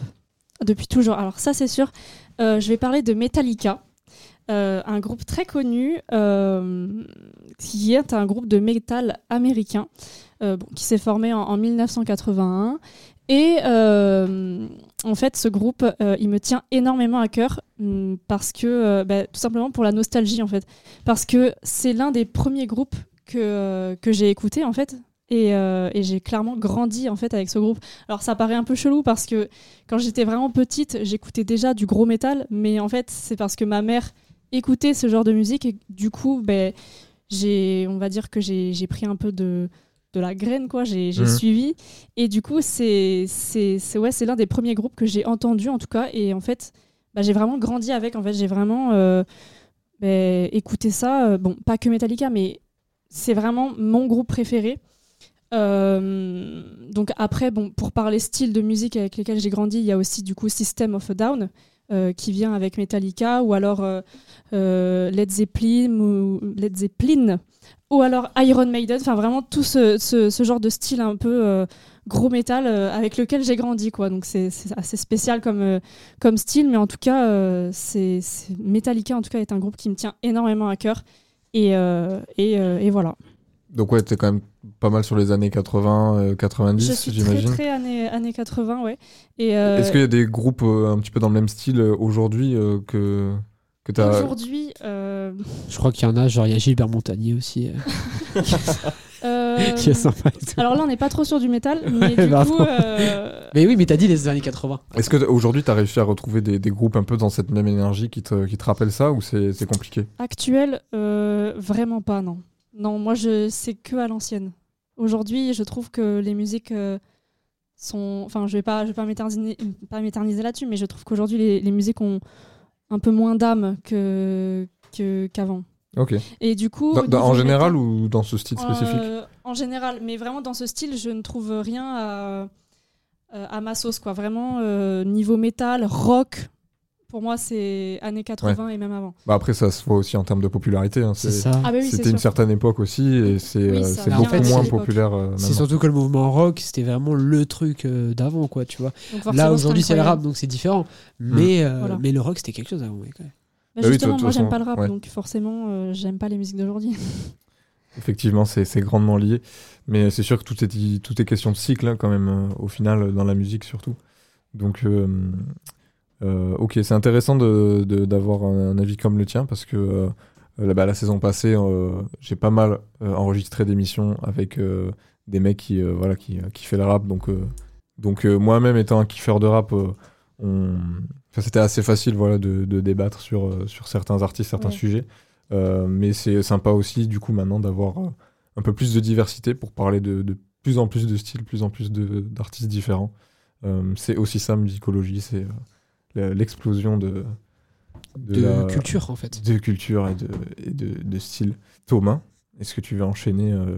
Depuis toujours. Alors ça, c'est sûr. Euh, je vais parler de Metallica, euh, un groupe très connu euh, qui est un groupe de métal américain euh, qui s'est formé en, en 1981. Et en fait, ce groupe, il me tient énormément à cœur hum, parce que, bah, tout simplement pour la nostalgie en fait, parce que c'est l'un des premiers groupes que, que j'ai écouté en fait. Et, euh, et j'ai clairement grandi en fait avec ce groupe. Alors ça paraît un peu chelou parce que quand j'étais vraiment petite, j'écoutais déjà du gros métal, mais en fait, c'est parce que ma mère écoutait ce genre de musique et du coup, ben, j'ai, on va dire que j'ai pris un peu de, de la graine, quoi. J'ai Mhm. suivi. Et du coup, c'est ouais, c'est l'un des premiers groupes que j'ai entendu, en tout cas. Et en fait, bah, j'ai vraiment grandi avec. En fait, j'ai vraiment euh, ben, écouté ça. euh, bon, pas que Metallica, mais c'est vraiment mon groupe préféré. Euh, donc après, bon, pour parler style de musique avec lesquels j'ai grandi, il y a aussi du coup System of a Down euh, qui vient avec Metallica ou alors euh, euh, Led Zeppelin ou Led Zeppelin ou alors Iron Maiden. Enfin vraiment tout ce, ce- genre de style un peu gros métal avec lequel j'ai grandi quoi. Donc c'est assez spécial comme comme style, mais en tout cas c'est Metallica en tout cas est un groupe qui me tient énormément à cœur et et voilà. Donc ouais, t'es quand même pas mal sur les années 80, euh, 90, Je suis très j'imagine. très années, années 80, ouais. Et euh, Est-ce qu'il y a des groupes euh, un petit peu dans le même style euh, aujourd'hui euh, que, que t'as... aujourd'hui, euh, Je crois qu'il y en a, genre il y a Gilbert Montagnier aussi. euh, euh, qui est sympa et tout. alors là, on n'est pas trop sur du métal, mais Ouais, du coup, euh, Mais oui, mais t'as dit les années 80. Est-ce que t- aujourd'hui t'as réussi à retrouver des, des groupes un peu dans cette même énergie qui te, qui te rappellent ça ou c'est c'est compliqué? Actuel, euh, vraiment pas, non. Non, moi, je c'est que à l'ancienne. Aujourd'hui, je trouve que les musiques euh, sont. Enfin, je vais pas, je vais pas m'éterniser, pas m'éterniser là-dessus, mais je trouve qu'aujourd'hui, les, les musiques ont un peu moins d'âme que que- qu'avant. Ok. Et du coup, Dans- au dans- en général métal- ou dans ce style spécifique Euh, En général, mais vraiment dans ce style, je ne trouve rien à, euh, à ma sauce. Quoi. Vraiment, euh, niveau métal, rock, pour moi, c'est années 80 et même avant. Bah après ça se voit aussi en termes de popularité. hein, C'est ça. Ah bah oui, c'est C'était une certaine époque aussi et c'est Oui, euh, beaucoup moins populaire euh, C'est surtout que le mouvement rock, c'était vraiment le truc euh, d'avant, quoi, tu vois. Donc Là, aujourd'hui, c'est le rap, donc c'est différent. Mais, euh, Voilà. mais le rock, c'était quelque chose avant, ouais. Bah, Bah oui, justement, toute moi, j'aime pas le rap, ouais. donc forcément, euh, j'aime pas les musiques d'aujourd'hui. Effectivement, c'est c'est grandement lié. Mais c'est sûr que tout est, tout est question de cycle, hein, quand même, euh, au final, dans la musique surtout. Donc, euh, Euh, ok, c'est intéressant d'avoir un, un avis comme le tien parce que euh, bah, la saison passée, euh, j'ai pas mal enregistré d'émissions avec des mecs qui, voilà, qui, qui fait le rap. Donc, donc moi-même étant un kiffeur de rap, on... enfin, c'était assez facile voilà, de, de débattre sur, sur certains artistes, certains Ouais. sujets. Mais c'est sympa aussi, du coup, maintenant d'avoir un peu plus de diversité pour parler de, de plus en plus de styles, plus en plus d'artistes différents. C'est aussi ça, musicologie, c'est l'explosion de, De la- culture, en fait. de culture et de, et de, de style. Thomas, est-ce que tu veux enchaîner euh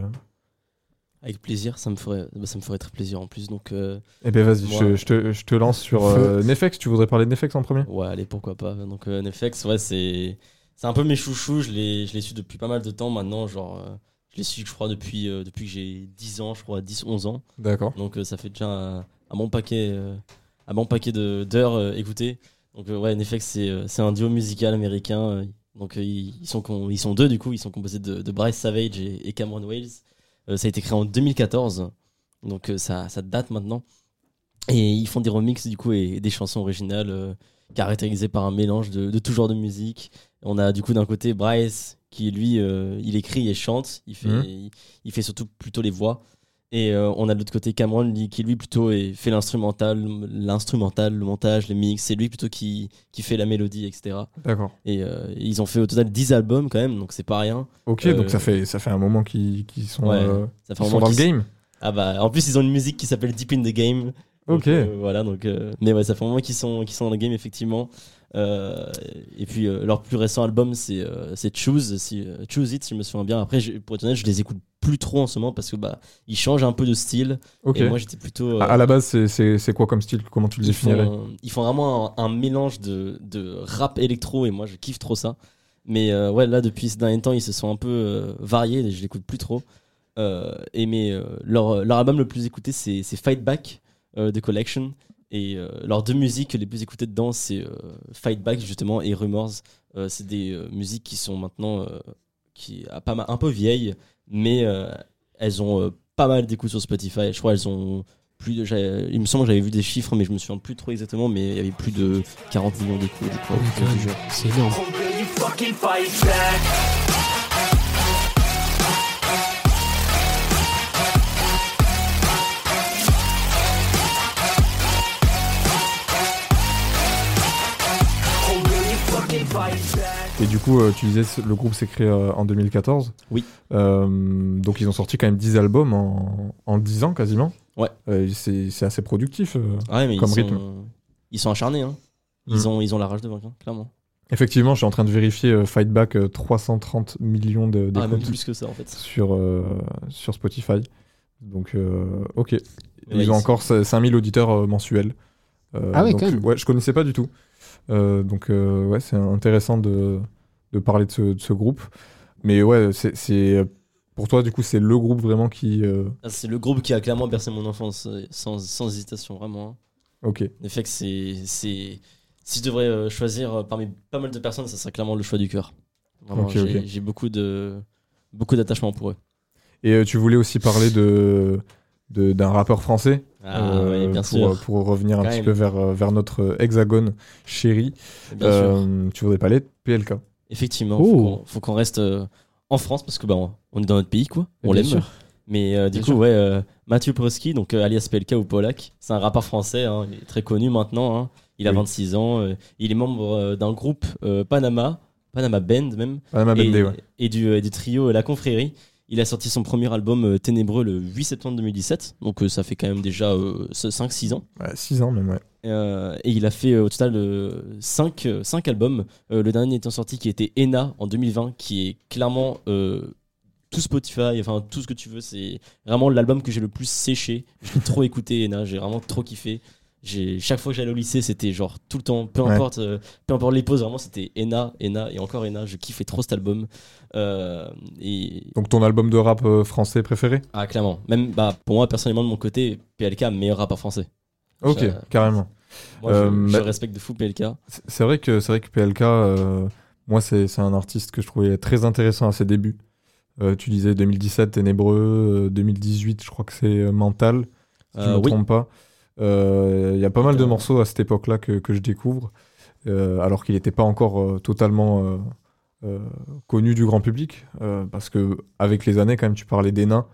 Avec plaisir, ça me ferait, bah, ça me ferait très plaisir en plus. Donc, euh, Eh ben vas-y, Moi- je, je te, je te lance sur euh, Nefex. Tu voudrais parler de Nefex en premier? Ouais, allez, pourquoi pas. Donc, euh, NFX, ouais, c'est, c'est un peu mes chouchous. Je les, je les suis depuis pas mal de temps maintenant. Genre, euh, je les suis, je crois, depuis, euh, depuis que j'ai 10 ans, je crois, 10, 11 ans. D'accord. Donc, euh, ça fait déjà un, un bon paquet, euh, un bon paquet d'heures euh, écoutées. Donc, euh, ouais, NFX, c'est, euh, c'est un duo musical américain. donc, ils, ils sont, ils sont deux, du coup. Ils sont composés de, de Bryce Savage et, et Cameron Wales. Euh, ça a été créé en 2014. Donc, euh, ça, ça date maintenant. Et ils font des remixes, du coup, et, et des chansons originales euh, caractérisées par un mélange de, de tout genre de musique. On a, du coup, d'un côté, Bryce, qui, lui, il écrit et chante. Il fait, il, il fait surtout plutôt les voix. Et euh, on a de l'autre côté Cameron qui lui plutôt est- fait l'instrumental, l'instrumental, le montage, les mix. C'est lui plutôt qui, qui fait la mélodie, etc. D'accord. Et euh, ils ont fait au total 10 albums quand même, donc c'est pas rien. Ok, Euh, donc ça fait, ça fait un moment qu'ils qu'ils sont, Ouais, Ça fait un ils sont dans le game. Ah bah en plus ils ont une musique qui s'appelle Deep in the Game. Donc, Ok. voilà donc mais ouais ça fait un moment qu'ils sont qu'ils sont dans le game effectivement. Euh, et puis euh, leur plus récent album c'est euh, Choose si Choose It si je me souviens bien. Après je- pour être honnête je les écoute plus trop en ce moment parce que bah ils changent un peu de style. Ok. Et moi j'étais plutôt. euh, À, la base, c'est- quoi comme style? Comment tu le définirais? ils font vraiment un, un mélange de, de rap électro et moi je kiffe trop ça. Mais euh, ouais, là depuis ces derniers temps, ils se sont un peu euh, variés et je l'écoute plus trop. Et mais leur, leur album le plus écouté, c'est Fight Back de Collection. Et euh, leurs deux musiques les plus écoutées dedans, c'est euh, Fight Back justement et Rumors. Euh, c'est des euh, musiques qui sont maintenant qui, pas mal, un peu vieilles, mais elles ont pas mal d'écoutes sur Spotify. Je crois qu'elles ont plus de, il me semble que j'avais vu des chiffres, mais je me souviens plus trop exactement, mais il y avait plus de 40 millions d'écoutes. je crois, Oh. C'est énorme. Et du coup, euh, tu disais le groupe s'est créé euh, en 2014. Oui. Euh, donc ils ont sorti quand même 10 albums en, en 10 ans quasiment. Ouais. Euh, c'est c'est assez productif. euh. Ouais, mais Comme ils, rythme. Sont, ils sont acharnés, hein. Ils, Mm. ont, ils ont la rage de vaincre, hein, clairement. Effectivement, je suis en train de vérifier euh, Fight Back euh, 330 millions de- Ah, même plus que ça, en fait. sur, euh, sur Spotify. Donc, euh, ok. Ouais, ils ont ils- encore 5000 auditeurs euh, mensuels. Euh, Ah ouais, donc, quand même. Ouais, je connaissais pas du tout. Euh, donc, euh, ouais, c'est intéressant de, de parler de ce, de ce groupe. Mais ouais, c'est-. Pour toi, du coup, c'est le groupe vraiment qui. euh, Ah, C'est le groupe qui a clairement bercé mon enfance, sans, sans hésitation, vraiment. hein. Ok. En effet, que c'est. c'est- Si je devrais choisir parmi pas mal de personnes, ça serait clairement le choix du cœur. Vraiment, Ok, j'ai beaucoup de beaucoup d'attachement pour eux. Et euh, tu voulais aussi parler de de- d'un rappeur français? Ah, euh, oui, bien pour, sûr. pour revenir un Quand petit même. peu vers, euh, vers notre hexagone chéri. Euh, tu voudrais parler de PLK. Effectivement, Oh. faut qu'on- reste euh, en France parce que bah, on- on est dans notre pays, quoi. On l'aime. Mais euh, du Bien coup, sûr. ouais, euh, Mathieu Proski, donc euh, alias PLK ou Polak, c'est un rappeur français, hein, il est très connu maintenant. hein. Il a Oui. 26 ans, euh, il est membre euh, d'un groupe euh, Panama, Panama Band même, Panama et, Bendé, ouais. et du, euh, du trio euh, La Confrérie. Il a sorti son premier album euh, Ténébreux le 8 septembre 2017, donc euh, ça fait quand même déjà 5-6 ans. 6 ans même, ouais. Euh, et il a fait euh, au total 5 albums. Euh, le dernier étant sorti qui était Ena en 2020, qui est clairement euh, tout Spotify, enfin tout ce que tu veux. C'est vraiment l'album que j'ai le plus séché. J'ai trop écouté Ena, j'ai vraiment trop kiffé. J'ai chaque fois que j'allais au lycée, c'était genre tout le temps, peu Ouais. importe, euh, peu importe les pauses, vraiment c'était Ena, Ena et encore Ena. Je kiffais trop cet album. Euh, et Donc ton album de rap euh, français préféré? Ah clairement, même bah pour moi personnellement de mon côté, PLK meilleur rappeur français. Ok, carrément. Moi, je, je bah- respecte de fou PLK. C'est vrai que c'est vrai que PLK, moi c'est c'est un artiste que je trouvais très intéressant à ses débuts. Euh, tu disais 2017 Ténébreux, euh, 2018 je crois que c'est euh, Mental, si je ne me oui. trompe pas. Euh, Il y a pas mal de morceaux à cette époque-là que, que je découvre, euh, alors qu'il n'était pas encore euh, totalement euh, euh, connu du grand public, euh, parce que avec les années, quand même, tu parlais des nains.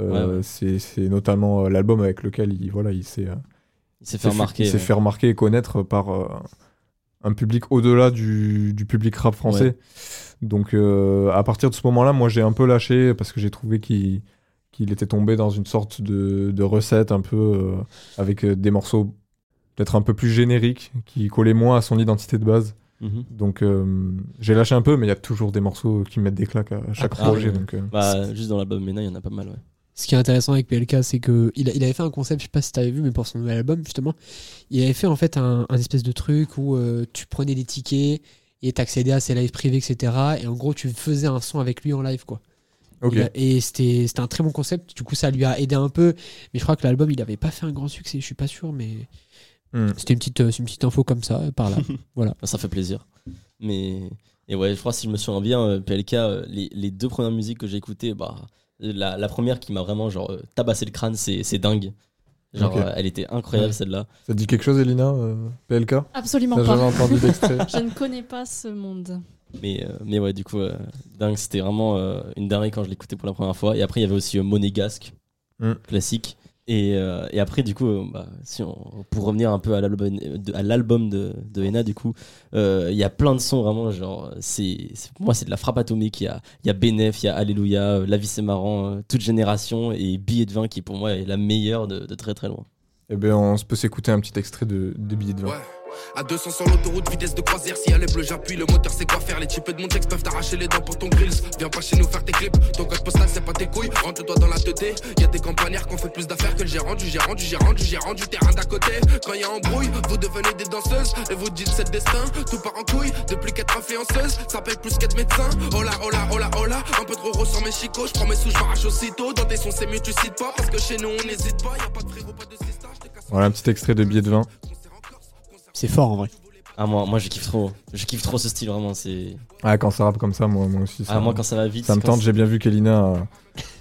Euh, Ouais, ouais. C'est notamment euh, l'album avec lequel il, voilà, il s'est euh, Il s'est fait remarquer. il s'est ouais. fait remarquer et connaître par euh, un public au-delà du, du public rap français. Ouais. Donc euh, à partir de ce moment-là, moi j'ai un peu lâché parce que j'ai trouvé qu'il qu'il était tombé dans une sorte de, de recette un peu euh, avec euh, des morceaux peut-être un peu plus génériques qui collaient moins à son identité de base. Mhm. Donc euh, j'ai lâché un peu, mais il y a toujours des morceaux qui mettent des claques à chaque Ah, projet. ouais. Donc, euh, Bah, juste dans l'album Mena, il y en a pas mal, ouais. Ce qui est intéressant avec PLK, c'est que il, a- il avait fait un concept, je sais pas si t'avais vu, mais pour son nouvel album, justement, il avait fait en fait un, un espèce de truc où euh, tu prenais des tickets et t'accédais à ses lives privés, etc. Et en gros, tu faisais un son avec lui en live, quoi. A- et c'était c'était un très bon concept. Du coup, ça lui a aidé un peu. Mais je crois que l'album, il avait pas fait un grand succès, je suis pas sûr, mais Hmm. c'était une petite, euh, c'est une petite info comme ça, euh, par là. voilà. Ça fait plaisir. Mais et ouais, je crois si je me souviens bien, euh, PLK, les, les deux premières musiques que j'ai écoutées, bah la, la première qui m'a vraiment genre tabassé le crâne, c'est c'est dingue. Genre, euh, elle était incroyable Ouais. celle-là. Ça te dit quelque chose, Elina euh, PLK Absolument T'as jamais pas. entendu d'extrait Je ne connais pas ce monde. Mais, euh, mais ouais, du coup, euh, dingue, c'était vraiment euh, une dinguerie quand je l'écoutais pour la première fois. Et après, il y avait aussi euh, Monégasque, Mm. classique. Et, euh, et après, du coup, euh, bah, si on, pour revenir un peu à l'album de, à l'album de, de Ena, du coup, euh, il y a plein de sons vraiment, genre, c'est, c'est- pour moi, c'est de la frappe atomique. Il y a, il y a Benef, il y a Alléluia, La vie c'est marrant, toute génération, et Billet de vin qui, pour moi, est la meilleure de, de très très loin. Eh bien, on se peut s'écouter un petit extrait de, de Billets de vin. Ouais. À 200 sur l'autoroute, vitesse de croisière. Si elle est bleue, j'appuie. Le moteur, c'est quoi faire? Les types de mon ex peuvent t'arracher les dents pour ton grills. Viens pas chez nous faire tes clips. Ton code postal, c'est pas tes couilles. Rentre-toi dans la teuté. Y'a des campagnards qui ont fait plus d'affaires que le gérant du gérant du gérant du gérant du terrain d'à côté. Quand y a embrouille, vous devenez des danseuses. Et vous dites c'est destin. Tout part en couille. Depuis qu'être influenceuse, ça paye plus qu'être médecin. Oh là, oh là, oh là, oh là. Un peu trop ressort mes chicots. Je prends mes sous, je m'arrache aussitôt. Dans tes sons, c'est mieux, tu cites pas. Parce que chez nous, on n'hésite pas. Y'a pas de frérot, pas de Voilà un petit extrait de Billets de vin. C'est fort en vrai. Ah, moi, moi, je kiffe trop. Je kiffe trop ce style, vraiment. C'est... Ah, quand ça rappe comme ça, moi, moi aussi. Ça, Ah, moi, quand ça va vite. ça me tente. J'ai bien vu qu'Elina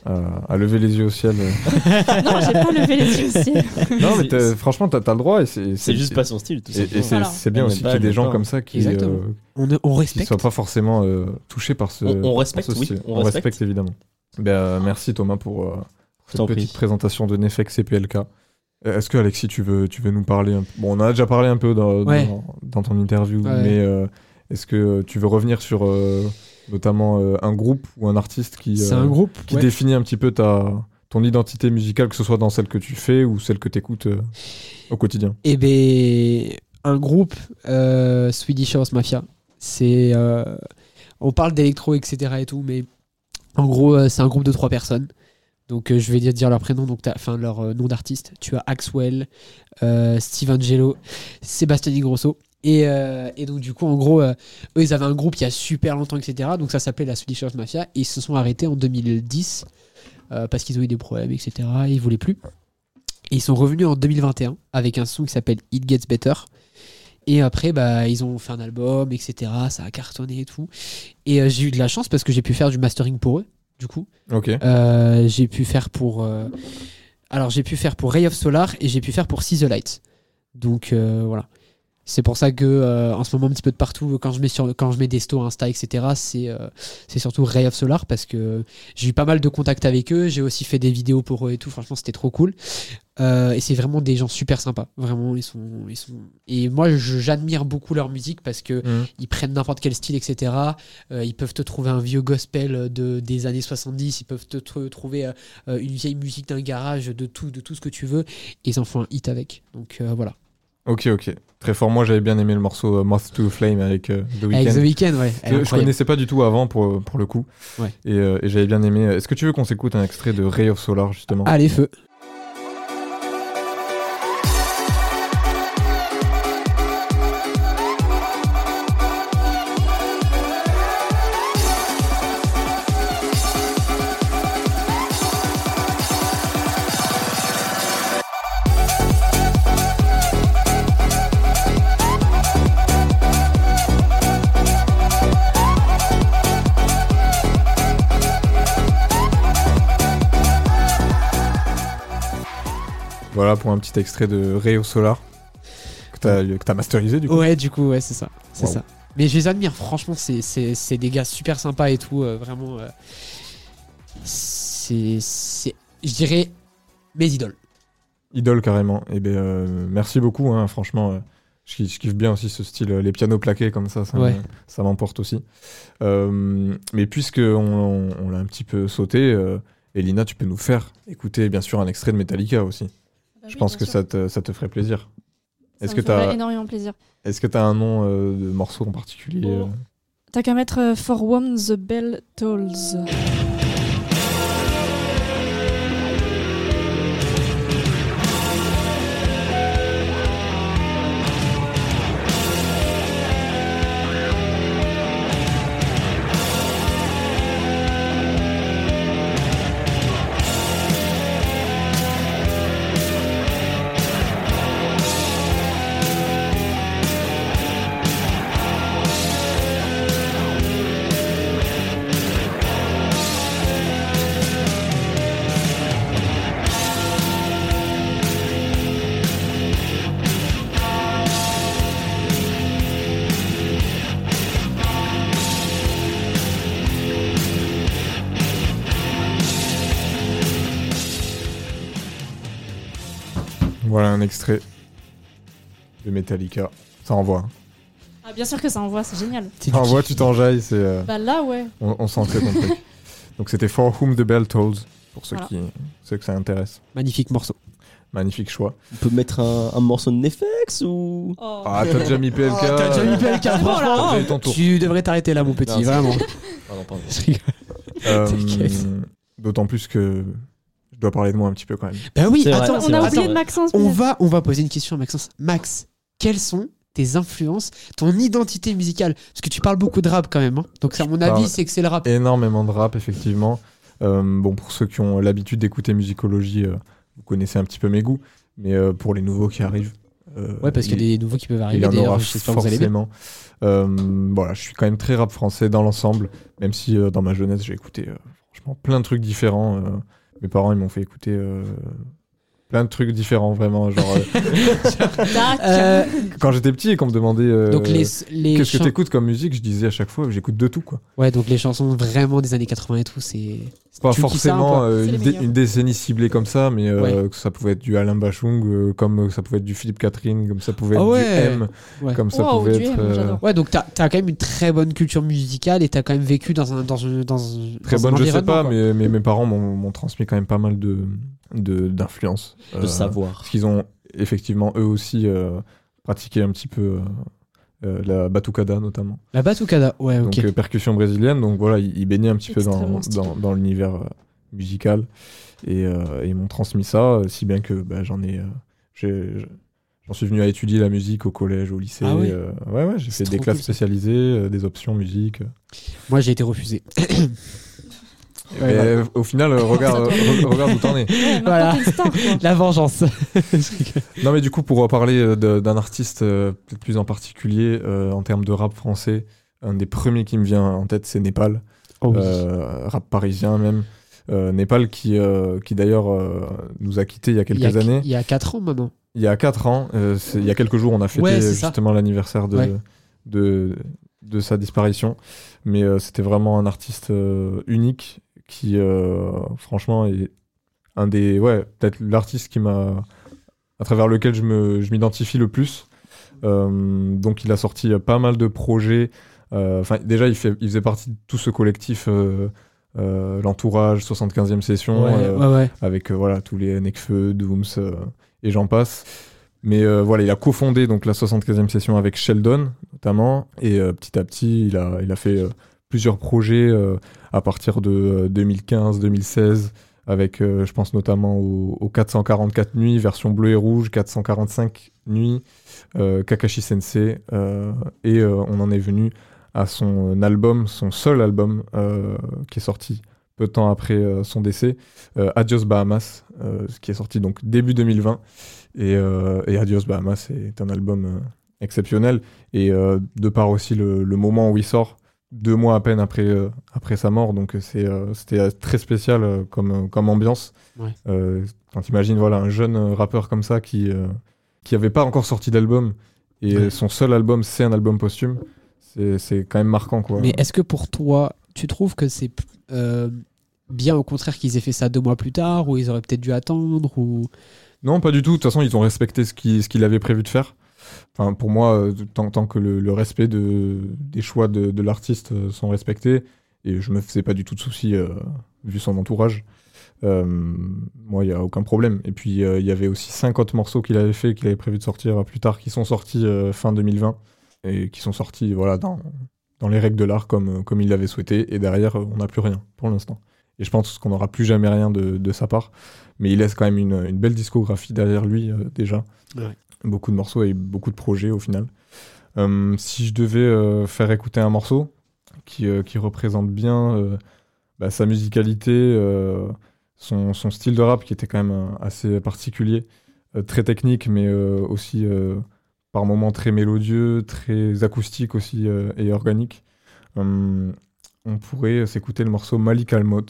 a, a- a levé les yeux au ciel. Non, j'ai pas levé les yeux au ciel. non, mais franchement, t'as t'as le droit. et C'est juste pas son style, tout Et, c'est bien On aussi qu'il y ait des gens comme ça qui, euh, On, on qui respecte. soient pas forcément euh, touchés par ce. On- on par respecte, ce oui, style. on On respecte, respecte. évidemment. Ben, euh, merci Thomas pour, euh, cette prie. petite présentation de Nefex et PLK. Euh, Est-ce que Alexis, tu veux, tu veux nous parler un peu Bon, on en a déjà parlé un peu dans, Ouais. dans, dans ton interview, Ouais. mais euh, est-ce que tu veux revenir sur euh, notamment euh, un groupe ou un artiste qui, un groupe. qui ouais. définit un petit peu ta, ton identité musicale, que ce soit dans celle que tu fais ou celle que tu écoutes au quotidien? Eh ben, un groupe, Swedish House Mafia. C'est, on parle d'électro, etc. et tout, mais en gros, c'est un groupe de trois personnes. Donc, euh, je vais dire, leur prénom, donc enfin leur euh, nom d'artiste. Tu as Axwell, euh, Steve Angelo, Sébastien Grosso. Et, donc, du coup, en gros, eux, ils avaient un groupe il y a super longtemps, etc. Donc, ça s'appelait la Swedish Mafia. Et ils se sont arrêtés en 2010 euh, parce qu'ils ont eu des problèmes, etc. Et ils voulaient plus. Et ils sont revenus en 2021 avec un son qui s'appelle It Gets Better. Et après, bah, ils ont fait un album, etc. Ça a cartonné et tout. Et j'ai eu de la chance parce que j'ai pu faire du mastering pour eux, du coup. Ok. Euh, j'ai pu faire pour. euh, Alors, j'ai pu faire pour Ray of Solar et j'ai pu faire pour See the Light. Donc, euh, voilà. C'est pour ça que, euh, en ce moment, un petit peu de partout, quand je mets, sur, quand je mets des stores Insta, etc., c'est euh, c'est surtout Ray of Solar parce que j'ai eu pas mal de contacts avec eux. J'ai aussi fait des vidéos pour eux et tout. Franchement, c'était trop cool. Euh, et c'est vraiment des gens super sympas. Vraiment, ils sont. Ils sont... Et moi, j'admire beaucoup leur musique parce que Mhm. ils prennent n'importe quel style, etc. Euh, ils peuvent te trouver un vieux gospel de, des années 70, ils peuvent te tr- trouver euh, une vieille musique d'un garage, de tout, de tout ce que tu veux. Et ils en font un hit avec. Donc voilà. Ok, ok. Très fort. Moi, j'avais bien aimé le morceau euh, Moth to Flame avec euh, The Avec The Weeknd. Weeknd, ouais. Je- Elle connaissais pas du tout avant pour, pour le coup. Ouais. Et, euh, et j'avais bien aimé. Est-ce que tu veux qu'on s'écoute un extrait de Ray of Solar justement? Allez, feu. Un petit extrait de Rayo Solar que t'as masterisé du coup. Ouais, du coup, ouais, c'est ça. C'est Wow. ça. Mais je les admire, franchement, c'est- des gars super sympas et tout. euh, vraiment. euh, c'est. Je dirais mes idoles. Idole carrément. Et ben euh, merci beaucoup, hein, franchement. je, kiffe- je kiffe bien aussi ce style, les pianos plaqués comme ça, ça, Ouais. me- ça m'emporte aussi. Mais puisque on, on- on l'a un petit peu sauté, Elina, tu peux nous faire écouter bien sûr un extrait de Metallica aussi. Je pense que ça te, ça te ferait plaisir. Est-ce que tu as as, énormément plaisir. est-ce que t'as un nom euh, de morceau en particulier Oh. euh T'as qu'à mettre euh, For Whom the Bell Tolls. Un extrait de Metallica. Ça envoie. hein. Ah, bien sûr que ça envoie, c'est génial. C'est Ça envoie, tu t'enjailles, c'est. euh, Bah là, ouais. on, on c'est ton truc. Donc c'était For Whom the Bell Tolls, pour ceux, Voilà. qui, ceux que ça intéresse. Magnifique morceau. Magnifique choix. On peut mettre un, un morceau de Nefex ou? Oh. Ah, t'as déjà mis PLK. Oh, t'as déjà mis PLK, franchement. t'as déjà eu ton tour. Tu devrais t'arrêter là, mon petit, Non, c'est- vraiment. Pardon, pardon. Euh, T'inquiète. D'autant plus que je dois parler de moi un petit peu quand même. bah oui, vrai, attends, on a vrai, oublié de. Maxence. on va, on va poser une question à Maxence. Max, quelles sont tes influences, ton identité musicale? Parce que tu parles beaucoup de rap quand même. hein. Donc, à mon parle avis, c'est que c'est le rap. Énormément de rap, effectivement. Euh, bon, pour ceux qui ont l'habitude d'écouter musicologie, euh, vous connaissez un petit peu mes goûts. Mais euh, pour les nouveaux qui arrivent. euh, Ouais, parce qu'il y a des nouveaux qui peuvent il arriver. y en aura forcément. Euh, voilà, je suis quand même très rap français dans l'ensemble, même si euh, dans ma jeunesse j'ai écouté euh, franchement plein de trucs différents. Mes parents ils m'ont fait écouter euh, plein de trucs différents, vraiment. Genre, euh. Euh, quand j'étais petit et qu'on me demandait euh, donc, les, les qu'est-ce que t'écoutes comme musique, je disais à chaque fois j'écoute de tout quoi. Ouais, donc les chansons vraiment des années 80 et tout, c'est. Pas Tu kiffes ça, forcément euh, C'est une, dé- meilleurs. une décennie ciblée comme ça, mais euh, Ouais. que ça pouvait être du Alain Bachung, euh, comme ça pouvait être du Philippe Catherine, comme ça pouvait Ah être ouais. du M, Ouais. comme ça Wow, pouvait être. M, euh. Ouais, donc t'as as quand même une très bonne culture musicale et t'as quand même vécu dans un dans un dans un Très dans un bonne, je sais pas, quoi. mais, mais mes parents m'ont m'ont transmis quand même pas mal de- d'influence. De Euh, savoir. Parce qu'ils ont effectivement eux aussi euh, pratiqué un petit peu euh, la batucada notamment. La batucada, ouais, ok. Donc euh, percussion brésilienne, donc voilà, ils, ils baignaient un petit peu dans, dans, dans l'univers euh, musical et, euh, et ils m'ont transmis ça, si bien que bah, j'en ai, euh, j'en suis venu à étudier la musique au collège, au lycée. Ah oui euh, ouais, ouais, j'ai fait des classes cool, spécialisées, euh, des options musique. Moi, j'ai été refusé. Euh, au final, euh, regarde, re- regarde où t'en es. Ouais, Voilà. star, quoi. La vengeance. Non, mais du coup, pour parler euh, de- d'un artiste euh, peut-être plus en particulier euh, en termes de rap français, un des premiers qui me vient en tête, c'est Népal, Oh oui. euh, rap parisien même. Euh, Népal qui, euh, qui d'ailleurs euh, nous a quittés il y a quelques il y a, années. Il y a 4 ans maintenant. Il y a 4 ans, euh, c'est- il y a quelques jours, on a fêté Ouais, c'est ça. justement l'anniversaire de, Ouais. de, de sa disparition. Mais euh, c'était vraiment un artiste euh, unique qui, euh, franchement, est un des. Ouais, peut-être l'artiste qui m'a. à travers lequel je m'identifie le plus. Euh, donc, il a sorti euh, pas mal de projets. Enfin, déjà, il, fait, il faisait partie de tout ce collectif. euh, l'entourage 75e session Ouais, euh, ouais, ouais. avec euh, voilà tous les Nekfeu, Dooms et j'en passe. Mais voilà, il a cofondé donc la 75e session avec Sheldon notamment et petit à petit, il a il a fait plusieurs projets euh, à partir de 2015-2016 avec euh, je pense notamment au, au 444 nuits version bleu et rouge, 445 nuits, euh, Kakashi Sensei euh, et euh, on en est venu à son album, son seul album euh, qui est sorti peu de temps après euh, son décès, euh, Adios Bahamas, euh, qui est sorti donc début 2020. Et, euh, Adios Bahamas est un album euh, exceptionnel. Et euh, de par aussi le moment où il sort, deux mois à peine après, euh, après sa mort, donc euh, c'est, euh, c'était très spécial euh, comme, comme ambiance. Ouais. Euh, quand t'imagines voilà, un jeune rappeur comme ça qui euh, qui avait pas encore sorti d'album et Ouais. son seul album c'est un album posthume, c'est, c'est quand même marquant quoi. Mais est-ce que pour toi, tu trouves que c'est euh, bien au contraire qu'ils aient fait ça deux mois plus tard, ou ils auraient peut-être dû attendre, ou? Non, pas du tout. De toute façon, ils ont respecté ce qu'il ce qu'il avait prévu de faire. Enfin, pour moi, euh, tant, que le, respect de, des choix de, l'artiste euh, sont respectés, et je me faisais pas du tout de soucis euh, vu son entourage, moi, il n'y a aucun problème. Et puis, il y avait aussi cinq autres morceaux qu'il avait fait, qu'il avait prévu de sortir plus tard, qui sont sortis fin 2020, et qui sont sortis voilà, dans, les règles de l'art comme, il l'avait souhaité. Et derrière, on n'a plus rien pour l'instant. Et je pense qu'on n'aura plus jamais rien de, sa part mais il laisse quand même une, belle discographie derrière lui déjà. Ouais. Beaucoup de morceaux et beaucoup de projets au final. Euh, si je devais euh, faire écouter un morceau qui, euh, représente bien bah, sa musicalité, son, son style de rap qui était quand même assez particulier, très technique mais aussi par moments très mélodieux, très acoustique aussi et organique, on pourrait s'écouter le morceau Malik Almot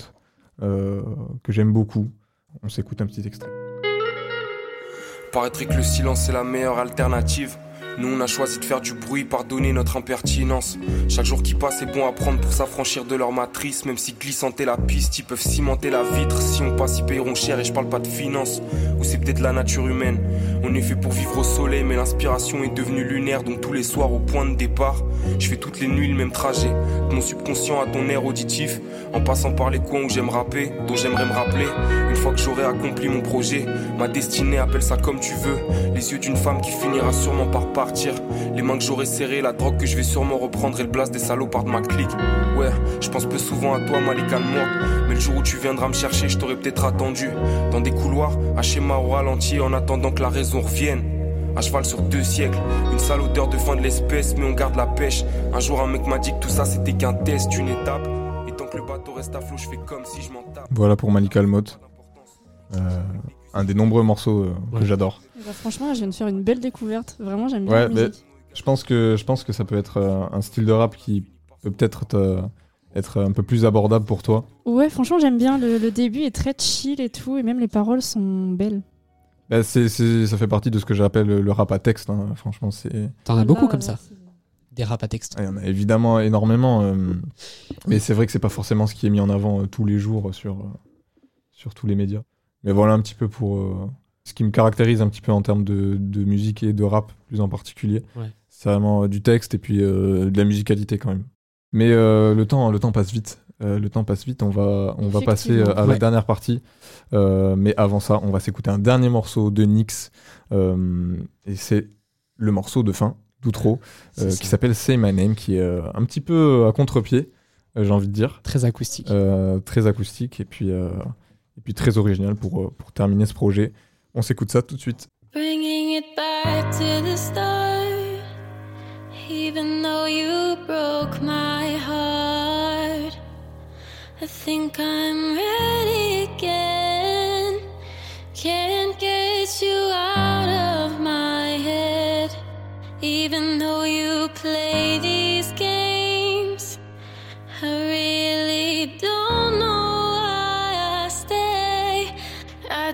que j'aime beaucoup. On s'écoute un petit extrait. Paraîtrait que le silence est la meilleure alternative. Nous on a choisi de faire du bruit, pardonner notre impertinence. Chaque jour qui passe est bon à prendre pour s'affranchir de leur matrice. Même si glissanter la piste, ils peuvent cimenter la vitre. Si on passe, ils paieront cher et je parle pas de finance. Ou c'est peut-être la nature humaine. On est fait pour vivre au soleil, mais l'inspiration est devenue lunaire. Donc tous les soirs au point de départ, je fais toutes les nuits le même trajet. Mon subconscient à ton air auditif. En passant par les coins où j'aime rapper, dont j'aimerais me rappeler. Une fois que j'aurai accompli mon projet, ma destinée, appelle ça comme tu veux. Les yeux d'une femme qui finira sûrement par Les mains que j'aurai serrées, la drogue que je vais sûrement reprendre et le blast des salopards de ma clique. Ouais, je pense peu souvent à toi, Malik moi Mais le jour où tu viendras me chercher, je t'aurais peut-être attendu. Dans des couloirs, à schéma au ralenti, en attendant que la raison revienne. À cheval sur deux siècles, une sale odeur de fin de l'espèce, mais on garde la pêche. Un jour, un mec m'a dit que tout ça c'était qu'un test, une étape. Et tant que le bateau reste à flot, je fais comme si je m'en tape. Voilà pour Malik Almot. Euh, un des nombreux morceaux euh, Ouais. que j'adore. Eh ben, franchement, je viens de faire une belle découverte. Vraiment, j'aime bien Ouais, la musique. Je pense que, je pense que ça peut être euh, un style de rap qui peut peut-être te- être un peu plus abordable pour toi. Ouais, franchement, j'aime bien. Le, le début est très chill et tout, et même les paroles sont belles. Bah, ça fait partie de ce que j'appelle le rap à texte. hein. Franchement, c'est. T'en as beaucoup Là, comme ça, des rap à texte. Il y en a évidemment énormément, euh, mais c'est vrai que c'est pas forcément ce qui est mis en avant euh, tous les jours sur, euh, sur tous les médias. Mais voilà un petit peu pour euh, ce qui me caractérise un petit peu en termes de, de musique et de rap, plus en particulier. Ouais. C'est vraiment euh, du texte et puis euh, de la musicalité quand même. Mais euh, le, temps, le temps passe vite. Euh, le temps passe vite. On va, on va passer euh, à la Ouais. dernière partie. Euh, mais avant ça, on va s'écouter un dernier morceau de Nyx. Euh, et c'est le morceau de fin, d'outro, euh, qui s'appelle Say My Name, qui est euh, un petit peu à contre-pied, euh, j'ai envie de dire. Très acoustique. Euh, très acoustique et puis, euh, et puis très original pour, euh, pour terminer ce projet. On s'écoute ça tout de suite. Bringing it back to the start. Even though you broke my heart, I think I'm ready again. Can't get you out of my head. Even though you play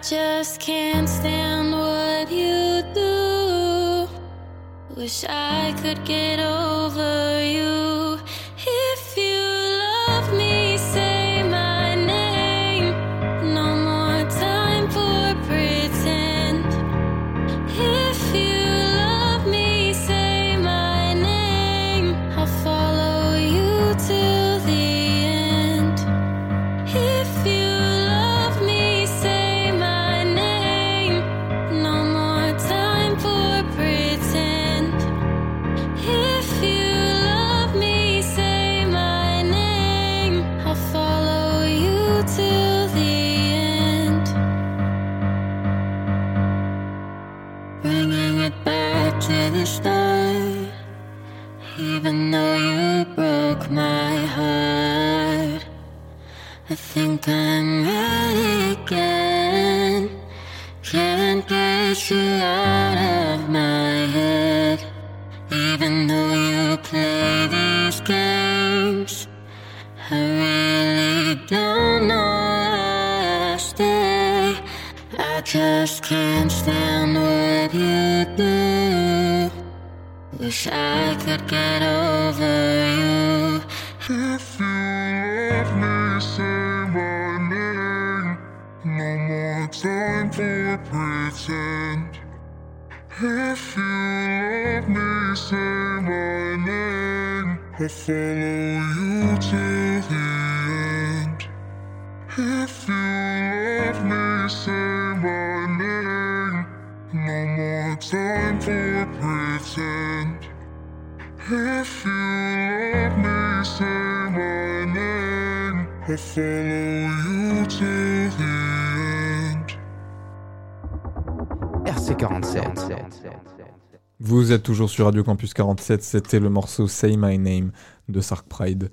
just can't stand what you do. Wish I could get over you. can't stand what you do. Wish I could get over you. If you love me, say my name. No more time for pretend. If you love me, say my name. I'll follow you to the end. If time for pretend. If you love me, say my name. I'll follow you till the end. RC47. Vous êtes toujours sur Radio Campus 47, c'était le morceau Say My Name de Sark Pride.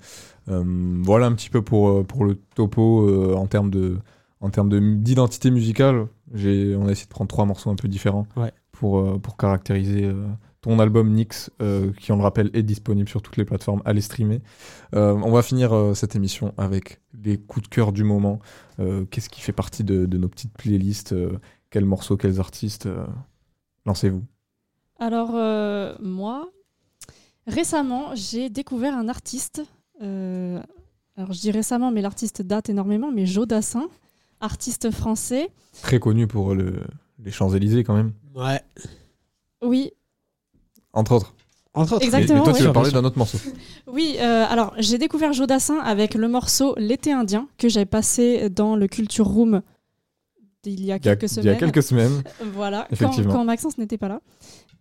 Euh, voilà un petit peu pour, euh, pour le topo euh, en termes de en termes de d'identité musicale. J'ai on a essayé de prendre trois morceaux un peu différents Ouais. Pour euh, pour caractériser euh, ton album Nix euh, qui on le rappelle est disponible sur toutes les plateformes. Allez streamer. Euh, on va finir euh, cette émission avec les coups de cœur du moment. Qu'est-ce qui fait partie de, de nos petites playlists Quels morceaux, quels artistes Lancez-vous. Alors, moi, récemment, j'ai découvert un artiste. alors, je dis récemment, mais l'artiste date énormément, mais Joe Dassin, artiste français. Très connu pour le, les Champs-Élysées quand même. Ouais. Oui, Entre autres. Entre autres. Exactement, Mais, mais toi, tu vas Bien parler d'un autre morceau. Oui, euh, alors j'ai découvert Jodassin avec le morceau L'été indien que j'avais passé dans le Culture Room il y a quelques il y semaines. a quelques semaines. Voilà, quand, Effectivement. quand Maxence n'était pas là.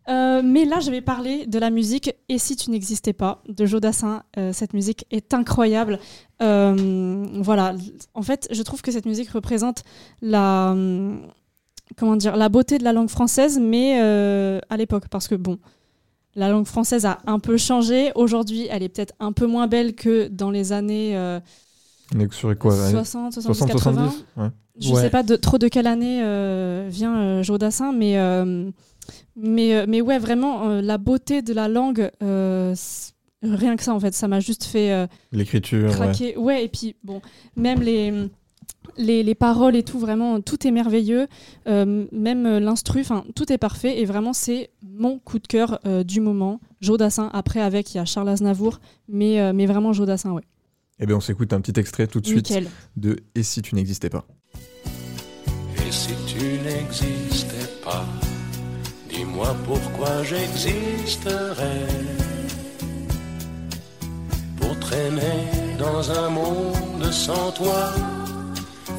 Euh, mais là, je vais parler de la musique Et si tu n'existais pas de Jodassin. Euh, cette musique est incroyable. Euh, voilà, en fait, je trouve que cette musique représente la, comment dire, la beauté de la langue française, mais euh, à l'époque, parce que bon, la langue française a un peu changé. Aujourd'hui, elle est peut-être un peu moins belle que dans les années euh, sur quoi ouais 60, 70, 60, 80. 70 ouais. Je Ouais. sais pas de, trop de quelle année euh, vient euh, Jodassin, mais, euh, mais, mais ouais, vraiment, euh, la beauté de la langue, euh, rien que ça, en fait, ça m'a juste fait euh, L'écriture, ouais. craquer. Ouais. et puis, bon, même les, les, les paroles et tout, vraiment, tout est merveilleux. Euh, même l'instru, enfin, tout est parfait. Et vraiment, c'est mon coup de cœur euh, du moment. Jodassin, après, avec, il y a Charles Aznavour, mais, euh, mais vraiment Jodassin, ouais. Eh bien, on s'écoute un petit extrait tout de suite Nickel. de Et si tu n'existais pas? Et si tu n'existais pas, dis-moi pourquoi j'existerais. Pour traîner dans un monde sans toi,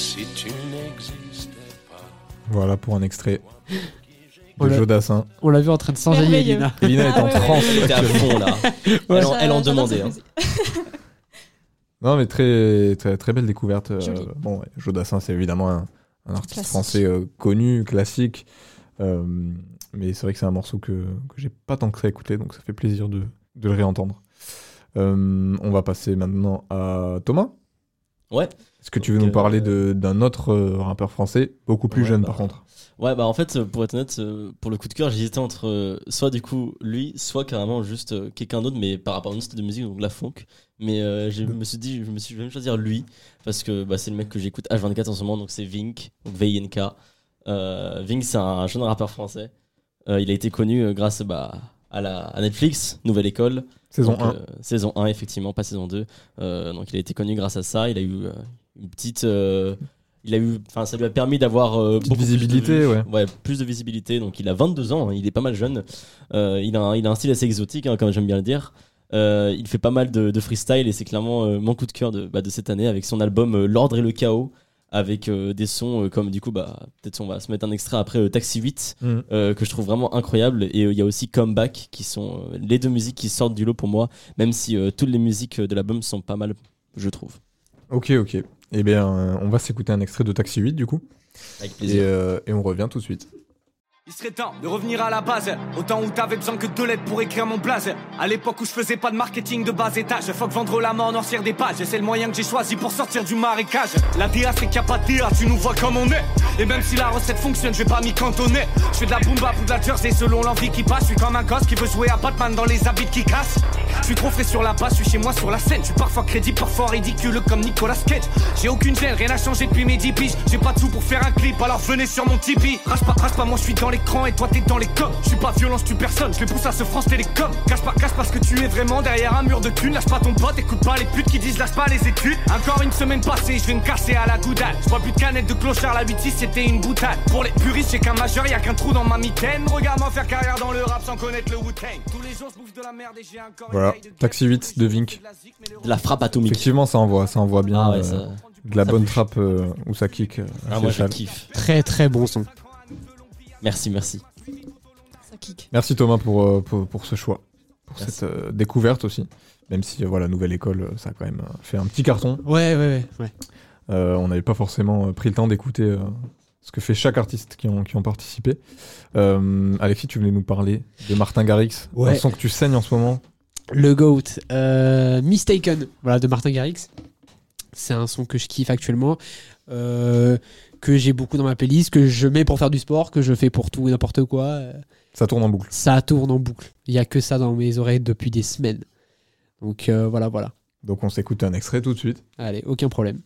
Si tu n'existais pas, Voilà pour un extrait de l'a- Jodassin. On l'a vu en train de s'enjailler. Elina. Elina est Ah en ouais, transe. Elle était à fond là. Elle, en, elle en J'adore demandait. hein. Non, mais très, très, très belle découverte. euh, Joli. bon, ouais, Jodassin, c'est évidemment un, un artiste Classique. français euh, connu, classique. Euh, mais c'est vrai que c'est un morceau que, que j'ai pas tant que ça écouté, donc ça fait plaisir de, de le réentendre. Euh, on va passer maintenant à Thomas. Ouais. Est-ce que tu veux Donc, nous parler euh, de- d'un autre euh, rappeur français, beaucoup plus Ouais, jeune bah, par contre Ouais, bah en fait, euh, pour être honnête, euh, pour le coup de cœur, j'hésitais entre euh, soit du coup lui, soit carrément juste euh, quelqu'un d'autre, mais par rapport à une style de musique, donc la funk. Mais euh, je me suis dit, je me suis je vais me choisir lui, parce que bah, c'est le mec que j'écoute H24 en ce moment, donc c'est Vink, donc V-I-N-K. Euh, Vink, c'est un jeune rappeur français. Euh, il a été connu euh, grâce bah, à, la, à Netflix, Nouvelle École. Saison Donc, 1. euh, saison 1, effectivement, pas saison 2. Euh, donc il a été connu grâce à ça. Il a eu euh, une petite. il a eu, enfin, ça lui a permis d'avoir euh, plus de visibilité, vues. ouais. plus de visibilité. Donc il a 22 ans, hein, il est pas mal jeune. Euh, il, a un, il a un style assez exotique, hein, comme j'aime bien le dire. Euh, il fait pas mal de, de freestyle et c'est clairement mon coup de cœur de, bah, de cette année avec son album L'ordre et le chaos. Avec euh, des sons euh, comme du coup, bah, peut-être on va se mettre un extrait après euh, Taxi 8 Mhm. euh, que je trouve vraiment incroyable. Et il y a aussi Comeback qui sont les deux musiques qui sortent du lot pour moi, même si toutes les musiques de l'album sont pas mal, je trouve. Ok, ok. Eh bien, on va s'écouter un extrait de Taxi 8 du coup. Avec plaisir. et on revient tout de suite. Il serait temps de revenir à la base. Autant où t'avais besoin que de lettres pour écrire mon blaze. À l'époque où je faisais pas de marketing de bas étage. Faut que vendre la mort noircière des pages. C'est le moyen que j'ai choisi pour sortir du marécage. La DA c'est qu'il y a pas de DA, tu nous vois comme on est. Et même si la recette fonctionne, je vais pas m'y cantonner. Je fais de la boom bap ou de la jersey selon l'envie qui passe. Je suis comme un gosse qui veut jouer à Batman dans les habits qui cassent. Je suis trop frais sur la base, je suis chez moi sur la scène. Je suis parfois crédible, parfois ridicule comme Nicolas Cage. J'ai aucune gêne, rien n'a changé depuis mes 10 piges. J'ai pas sous pour faire un clip, alors venez sur mon Tipeee. Rage pas, pas, moi je suis dans l'écran et toi t'es dans les coms. Je suis pas violent, je tue personne, je les pousse à ce France Télécom. Cache pas, cache pas ce que tu es vraiment derrière un mur de thunes. Lâche pas ton pote, écoute pas les putes qui disent lâche pas les études. Encore une semaine passée, je vais me casser à la goudade. Je plus de canettes de clochard, la 8-6 c'était une boutade. Pour les puristes, j'ai qu'un majeur, y a qu'un trou dans ma mitaine. Regarde-moi faire carrière dans le rap sans connaître le Wu-Tang. Tous les jours je bouffe de la merde et j'ai un corps Voilà, Taxi 8 de Vink. De la frappe atomique. Effectivement, ça envoie, ça envoie bien. Ah ouais, euh, de la ça bonne trappe euh, où ça kick. euh, Ah, moi je kiffe. Très très bon son. Merci, merci. Ça kick. Merci Thomas pour, euh, pour, pour ce choix, pour Merci. cette euh, découverte aussi. Même si, euh, voilà, Nouvelle École, ça a quand même fait un petit carton. Ouais, ouais, ouais. ouais. Euh, on n'avait pas forcément pris le temps d'écouter euh, ce que fait chaque artiste qui ont, qui ont participé. Euh, Alexis, tu voulais nous parler de Martin Garrix, Ouais. un son que tu saignes en ce moment. Le GOAT, euh, Mistaken, voilà, de Martin Garrix. C'est un son que je kiffe actuellement, euh, que j'ai beaucoup dans ma playlist, que je mets pour faire du sport, que je fais pour tout et n'importe quoi. euh, Ça tourne en boucle. Ça tourne en boucle. Il y a que ça dans mes oreilles depuis des semaines. Donc euh, voilà, voilà. Donc on s'écoute un extrait tout de suite. Allez, aucun problème.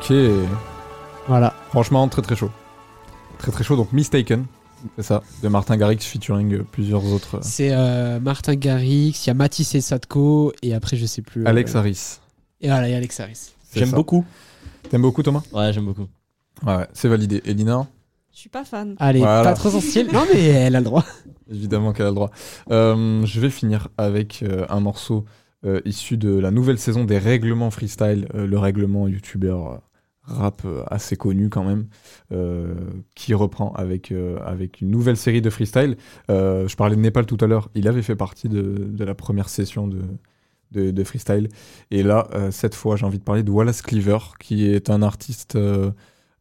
Ok. Voilà. Franchement, très très chaud. Très très chaud. Donc Mistaken, c'est ça, de Martin Garrix featuring euh, plusieurs autres. euh, C'est euh, Martin Garrix, il y a Mathis et Sadko, et après je sais plus. euh, Alex Harris. Et voilà, il y a Alex Harris. J'aime beaucoup. T'aimes beaucoup Thomas? Ouais, j'aime beaucoup. Ouais, c'est validé. Elina? Je suis pas fan. Allez, Voilà. pas trop sensible. Non, mais elle a le droit. Évidemment qu'elle a le droit. Euh, je vais finir avec euh, un morceau euh, issu de la nouvelle saison des règlements freestyle, euh, le règlement youtubeur euh, rap euh, assez connu quand même, euh, qui reprend avec, euh, avec une nouvelle série de freestyle. Je parlais de Népal tout à l'heure, il avait fait partie de, la première session de, freestyle. Et là, cette fois, j'ai envie de parler de Wallace Cleaver, qui est un artiste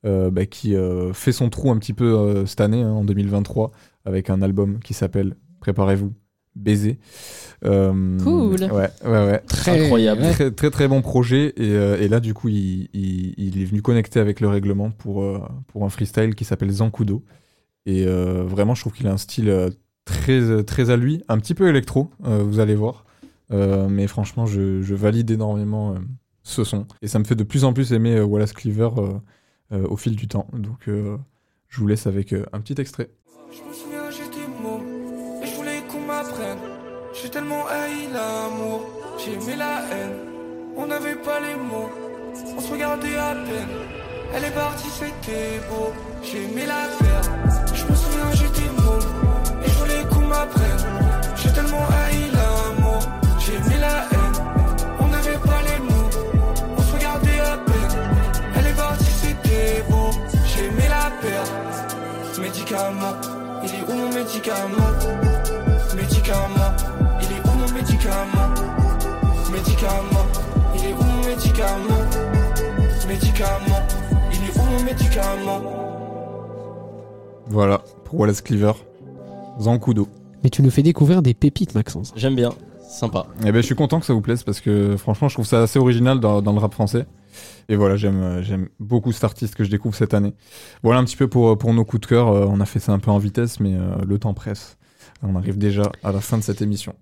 bah, qui fait son trou un petit peu cette année, hein, en 2023, avec un album qui s'appelle, préparez-vous, Baiser. Euh, Cool. Ouais, ouais, ouais. Très Incroyable. Très, très très bon projet et, euh, et là du coup il, il- il est venu connecter avec le règlement pour, euh, pour un freestyle qui s'appelle Zancudo et euh, vraiment je trouve qu'il a un style très, très à lui, un petit peu électro euh, vous allez voir Euh, mais franchement je, je valide énormément euh, ce son et ça me fait de plus en plus aimer euh, Wallace Cleaver euh, euh, au fil du temps donc euh, je vous laisse avec euh, un petit extrait Je me J'ai tellement haï l'amour, j'ai aimé la haine. On n'avait pas les mots, on se regardait à peine. Elle est partie, c'était beau, j'ai aimé la perte. Je me souviens, j'étais môme, et je voulais qu'on m'apprenne. J'ai tellement haï l'amour, j'ai aimé la haine. On n'avait pas les mots, on se regardait à peine. Elle est partie, c'était beau, j'ai aimé la perte. Médicament, il est où mon médicament? Médicament, Médicament, il est où mon médicament? Médicament, il est où mon médicament? Voilà pour Wallace Cleaver Zancudo Mais tu nous fais découvrir des pépites, Maxence. J'aime bien. Sympa. Eh ben, je suis content que ça vous plaise parce que franchement, je trouve ça assez original dans, dans le rap français. Et voilà, j'aime euh, j'aime beaucoup cet artiste que je découvre cette année. Voilà un petit peu pour, pour nos coups de cœur. Euh, on a fait ça un peu en vitesse, mais euh, le temps presse. On arrive déjà à la fin de cette émission.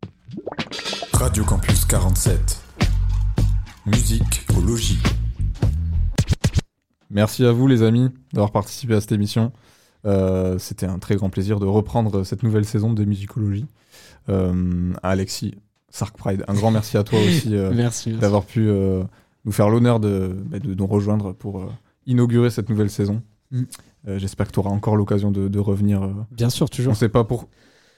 Radio Campus 47. Musique au logis. Merci à vous, les amis, d'avoir participé à cette émission. Euh, C'était un très grand plaisir de reprendre cette nouvelle saison de musicologie. Euh, à Alexis, Sark Pride, un grand merci à toi aussi euh, Merci, merci. d'avoir pu euh, nous faire l'honneur de, bah, de nous rejoindre pour euh, inaugurer cette nouvelle saison. Mm. Euh, J'espère que tu auras encore l'occasion de, de revenir. euh, Bien sûr, on toujours. sait pas pour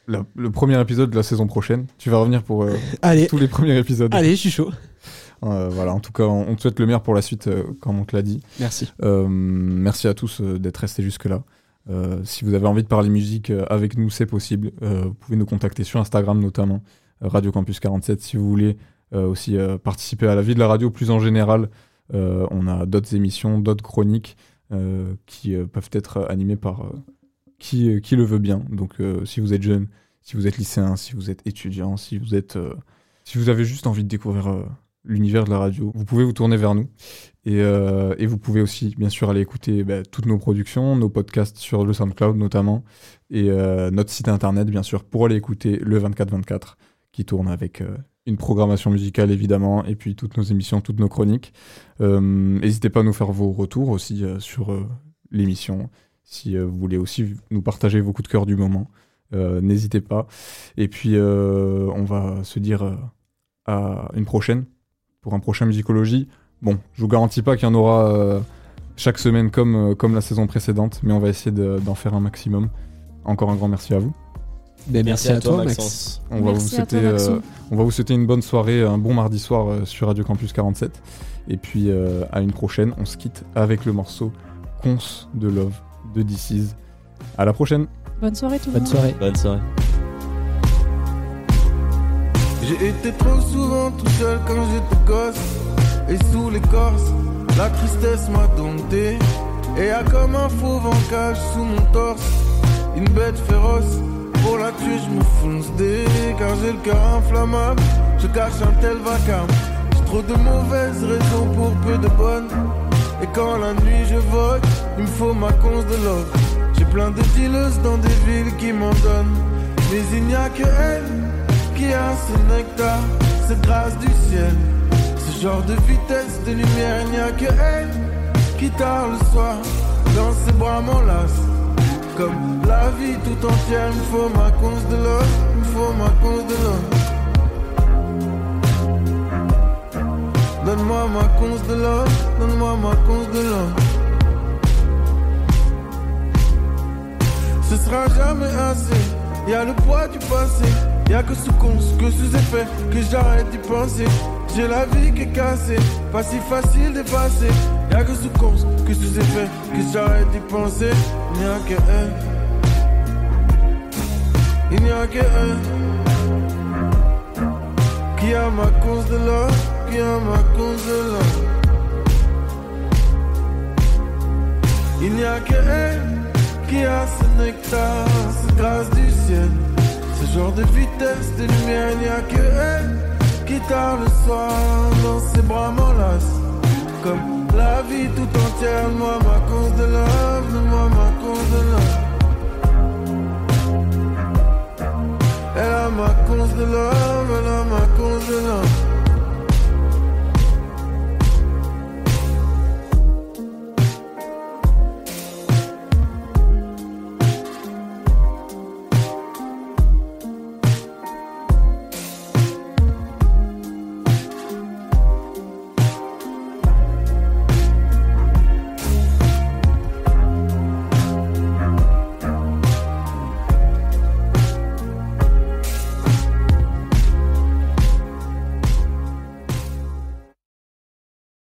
la- le premier épisode de la saison prochaine. Tu vas revenir pour euh, Allez, tous les premiers épisodes. allez, je suis chaud. Euh, voilà, en tout cas, on, on te souhaite le meilleur pour la suite, euh, comme on te l'a dit. Merci. Euh, merci à tous d'être restés jusque-là. Euh, si vous avez envie de parler musique euh, avec nous, c'est possible. Euh, vous pouvez nous contacter sur Instagram notamment, Radio Campus 47. Si vous voulez aussi participer à la vie de la radio plus en général, on a d'autres émissions, d'autres chroniques qui peuvent être animées par qui, qui le veut bien. Donc si vous êtes jeune, si vous êtes lycéen, si vous êtes étudiant, si vous êtes, si vous avez juste envie de découvrir l'univers de la radio, vous pouvez vous tourner vers nous. Et, euh, vous pouvez aussi, bien sûr, aller écouter bah, toutes nos productions, nos podcasts sur le SoundCloud notamment, et euh, notre site internet, bien sûr, pour aller écouter le 2424, qui tourne avec euh, une programmation musicale, évidemment, et puis toutes nos émissions, toutes nos chroniques. N'hésitez pas à nous faire vos retours aussi sur l'émission, si vous voulez aussi nous partager vos coups de cœur du moment. N'hésitez pas. Et puis, on va se dire à une prochaine, pour un prochain Musicologie. Bon, je vous garantis pas qu'il y en aura euh, chaque semaine comme, euh, comme la saison précédente, mais on va essayer de- d'en faire un maximum. Encore un grand merci à vous. Ben, merci, à, toi, Max. On va, vous souhaiter, toi, euh, on va vous souhaiter une bonne soirée, un bon mardi soir sur Radio Campus 47. Et puis euh, à une prochaine, on se quitte avec le morceau Cons de Love de DC's. À la prochaine! Bonne soirée tout le Bonne monde. soirée. Bonne soirée. J'ai été trop souvent tout seul quand j'étais gosse. Et sous l'écorce, la tristesse m'a dompté. Et y'a comme un fauve en cage sous mon torse. Une bête féroce, pour la tuer je me fonce des Car j'ai le cœur inflammable, je cache un tel vacarme. J'ai trop de mauvaises raisons pour peu de bonnes. Et quand la nuit je vogue, il me faut ma conce de love J'ai plein de dealers dans des villes qui m'en donnent. Mais il n'y a que elle qui a ce nectar, cette grâce du ciel. Ce genre de vitesse de lumière, il n'y a que elle qui tard le soir dans ses bras m'enlace. Comme la vie tout entière, il me faut ma conce de l'or, il me faut ma conce de l'or. Donne-moi ma conce de l'or, donne-moi ma conce de l'or. Ce sera jamais assez. Y a le poids du passé, y a que sous cons, que sous effet, que j'arrête d'y penser. J'ai la vie qui est cassée, pas si facile d'effacer. Y a que sous cons, que sous effet, que j'arrête d'y penser. Il n'y a que elle. Il n'y a que elle. Qui a ma cause de l'or, qui a ma cause de l'or. Il n'y a que elle qui a ce nectar, cette grâce du ciel. Ce genre de vitesse, de lumière, il n'y a que elle qui tard le soir dans ses bras m'enlace. Comme la vie tout entière, moi ma cause de love, moi ma cause de love. Elle a ma cause de love,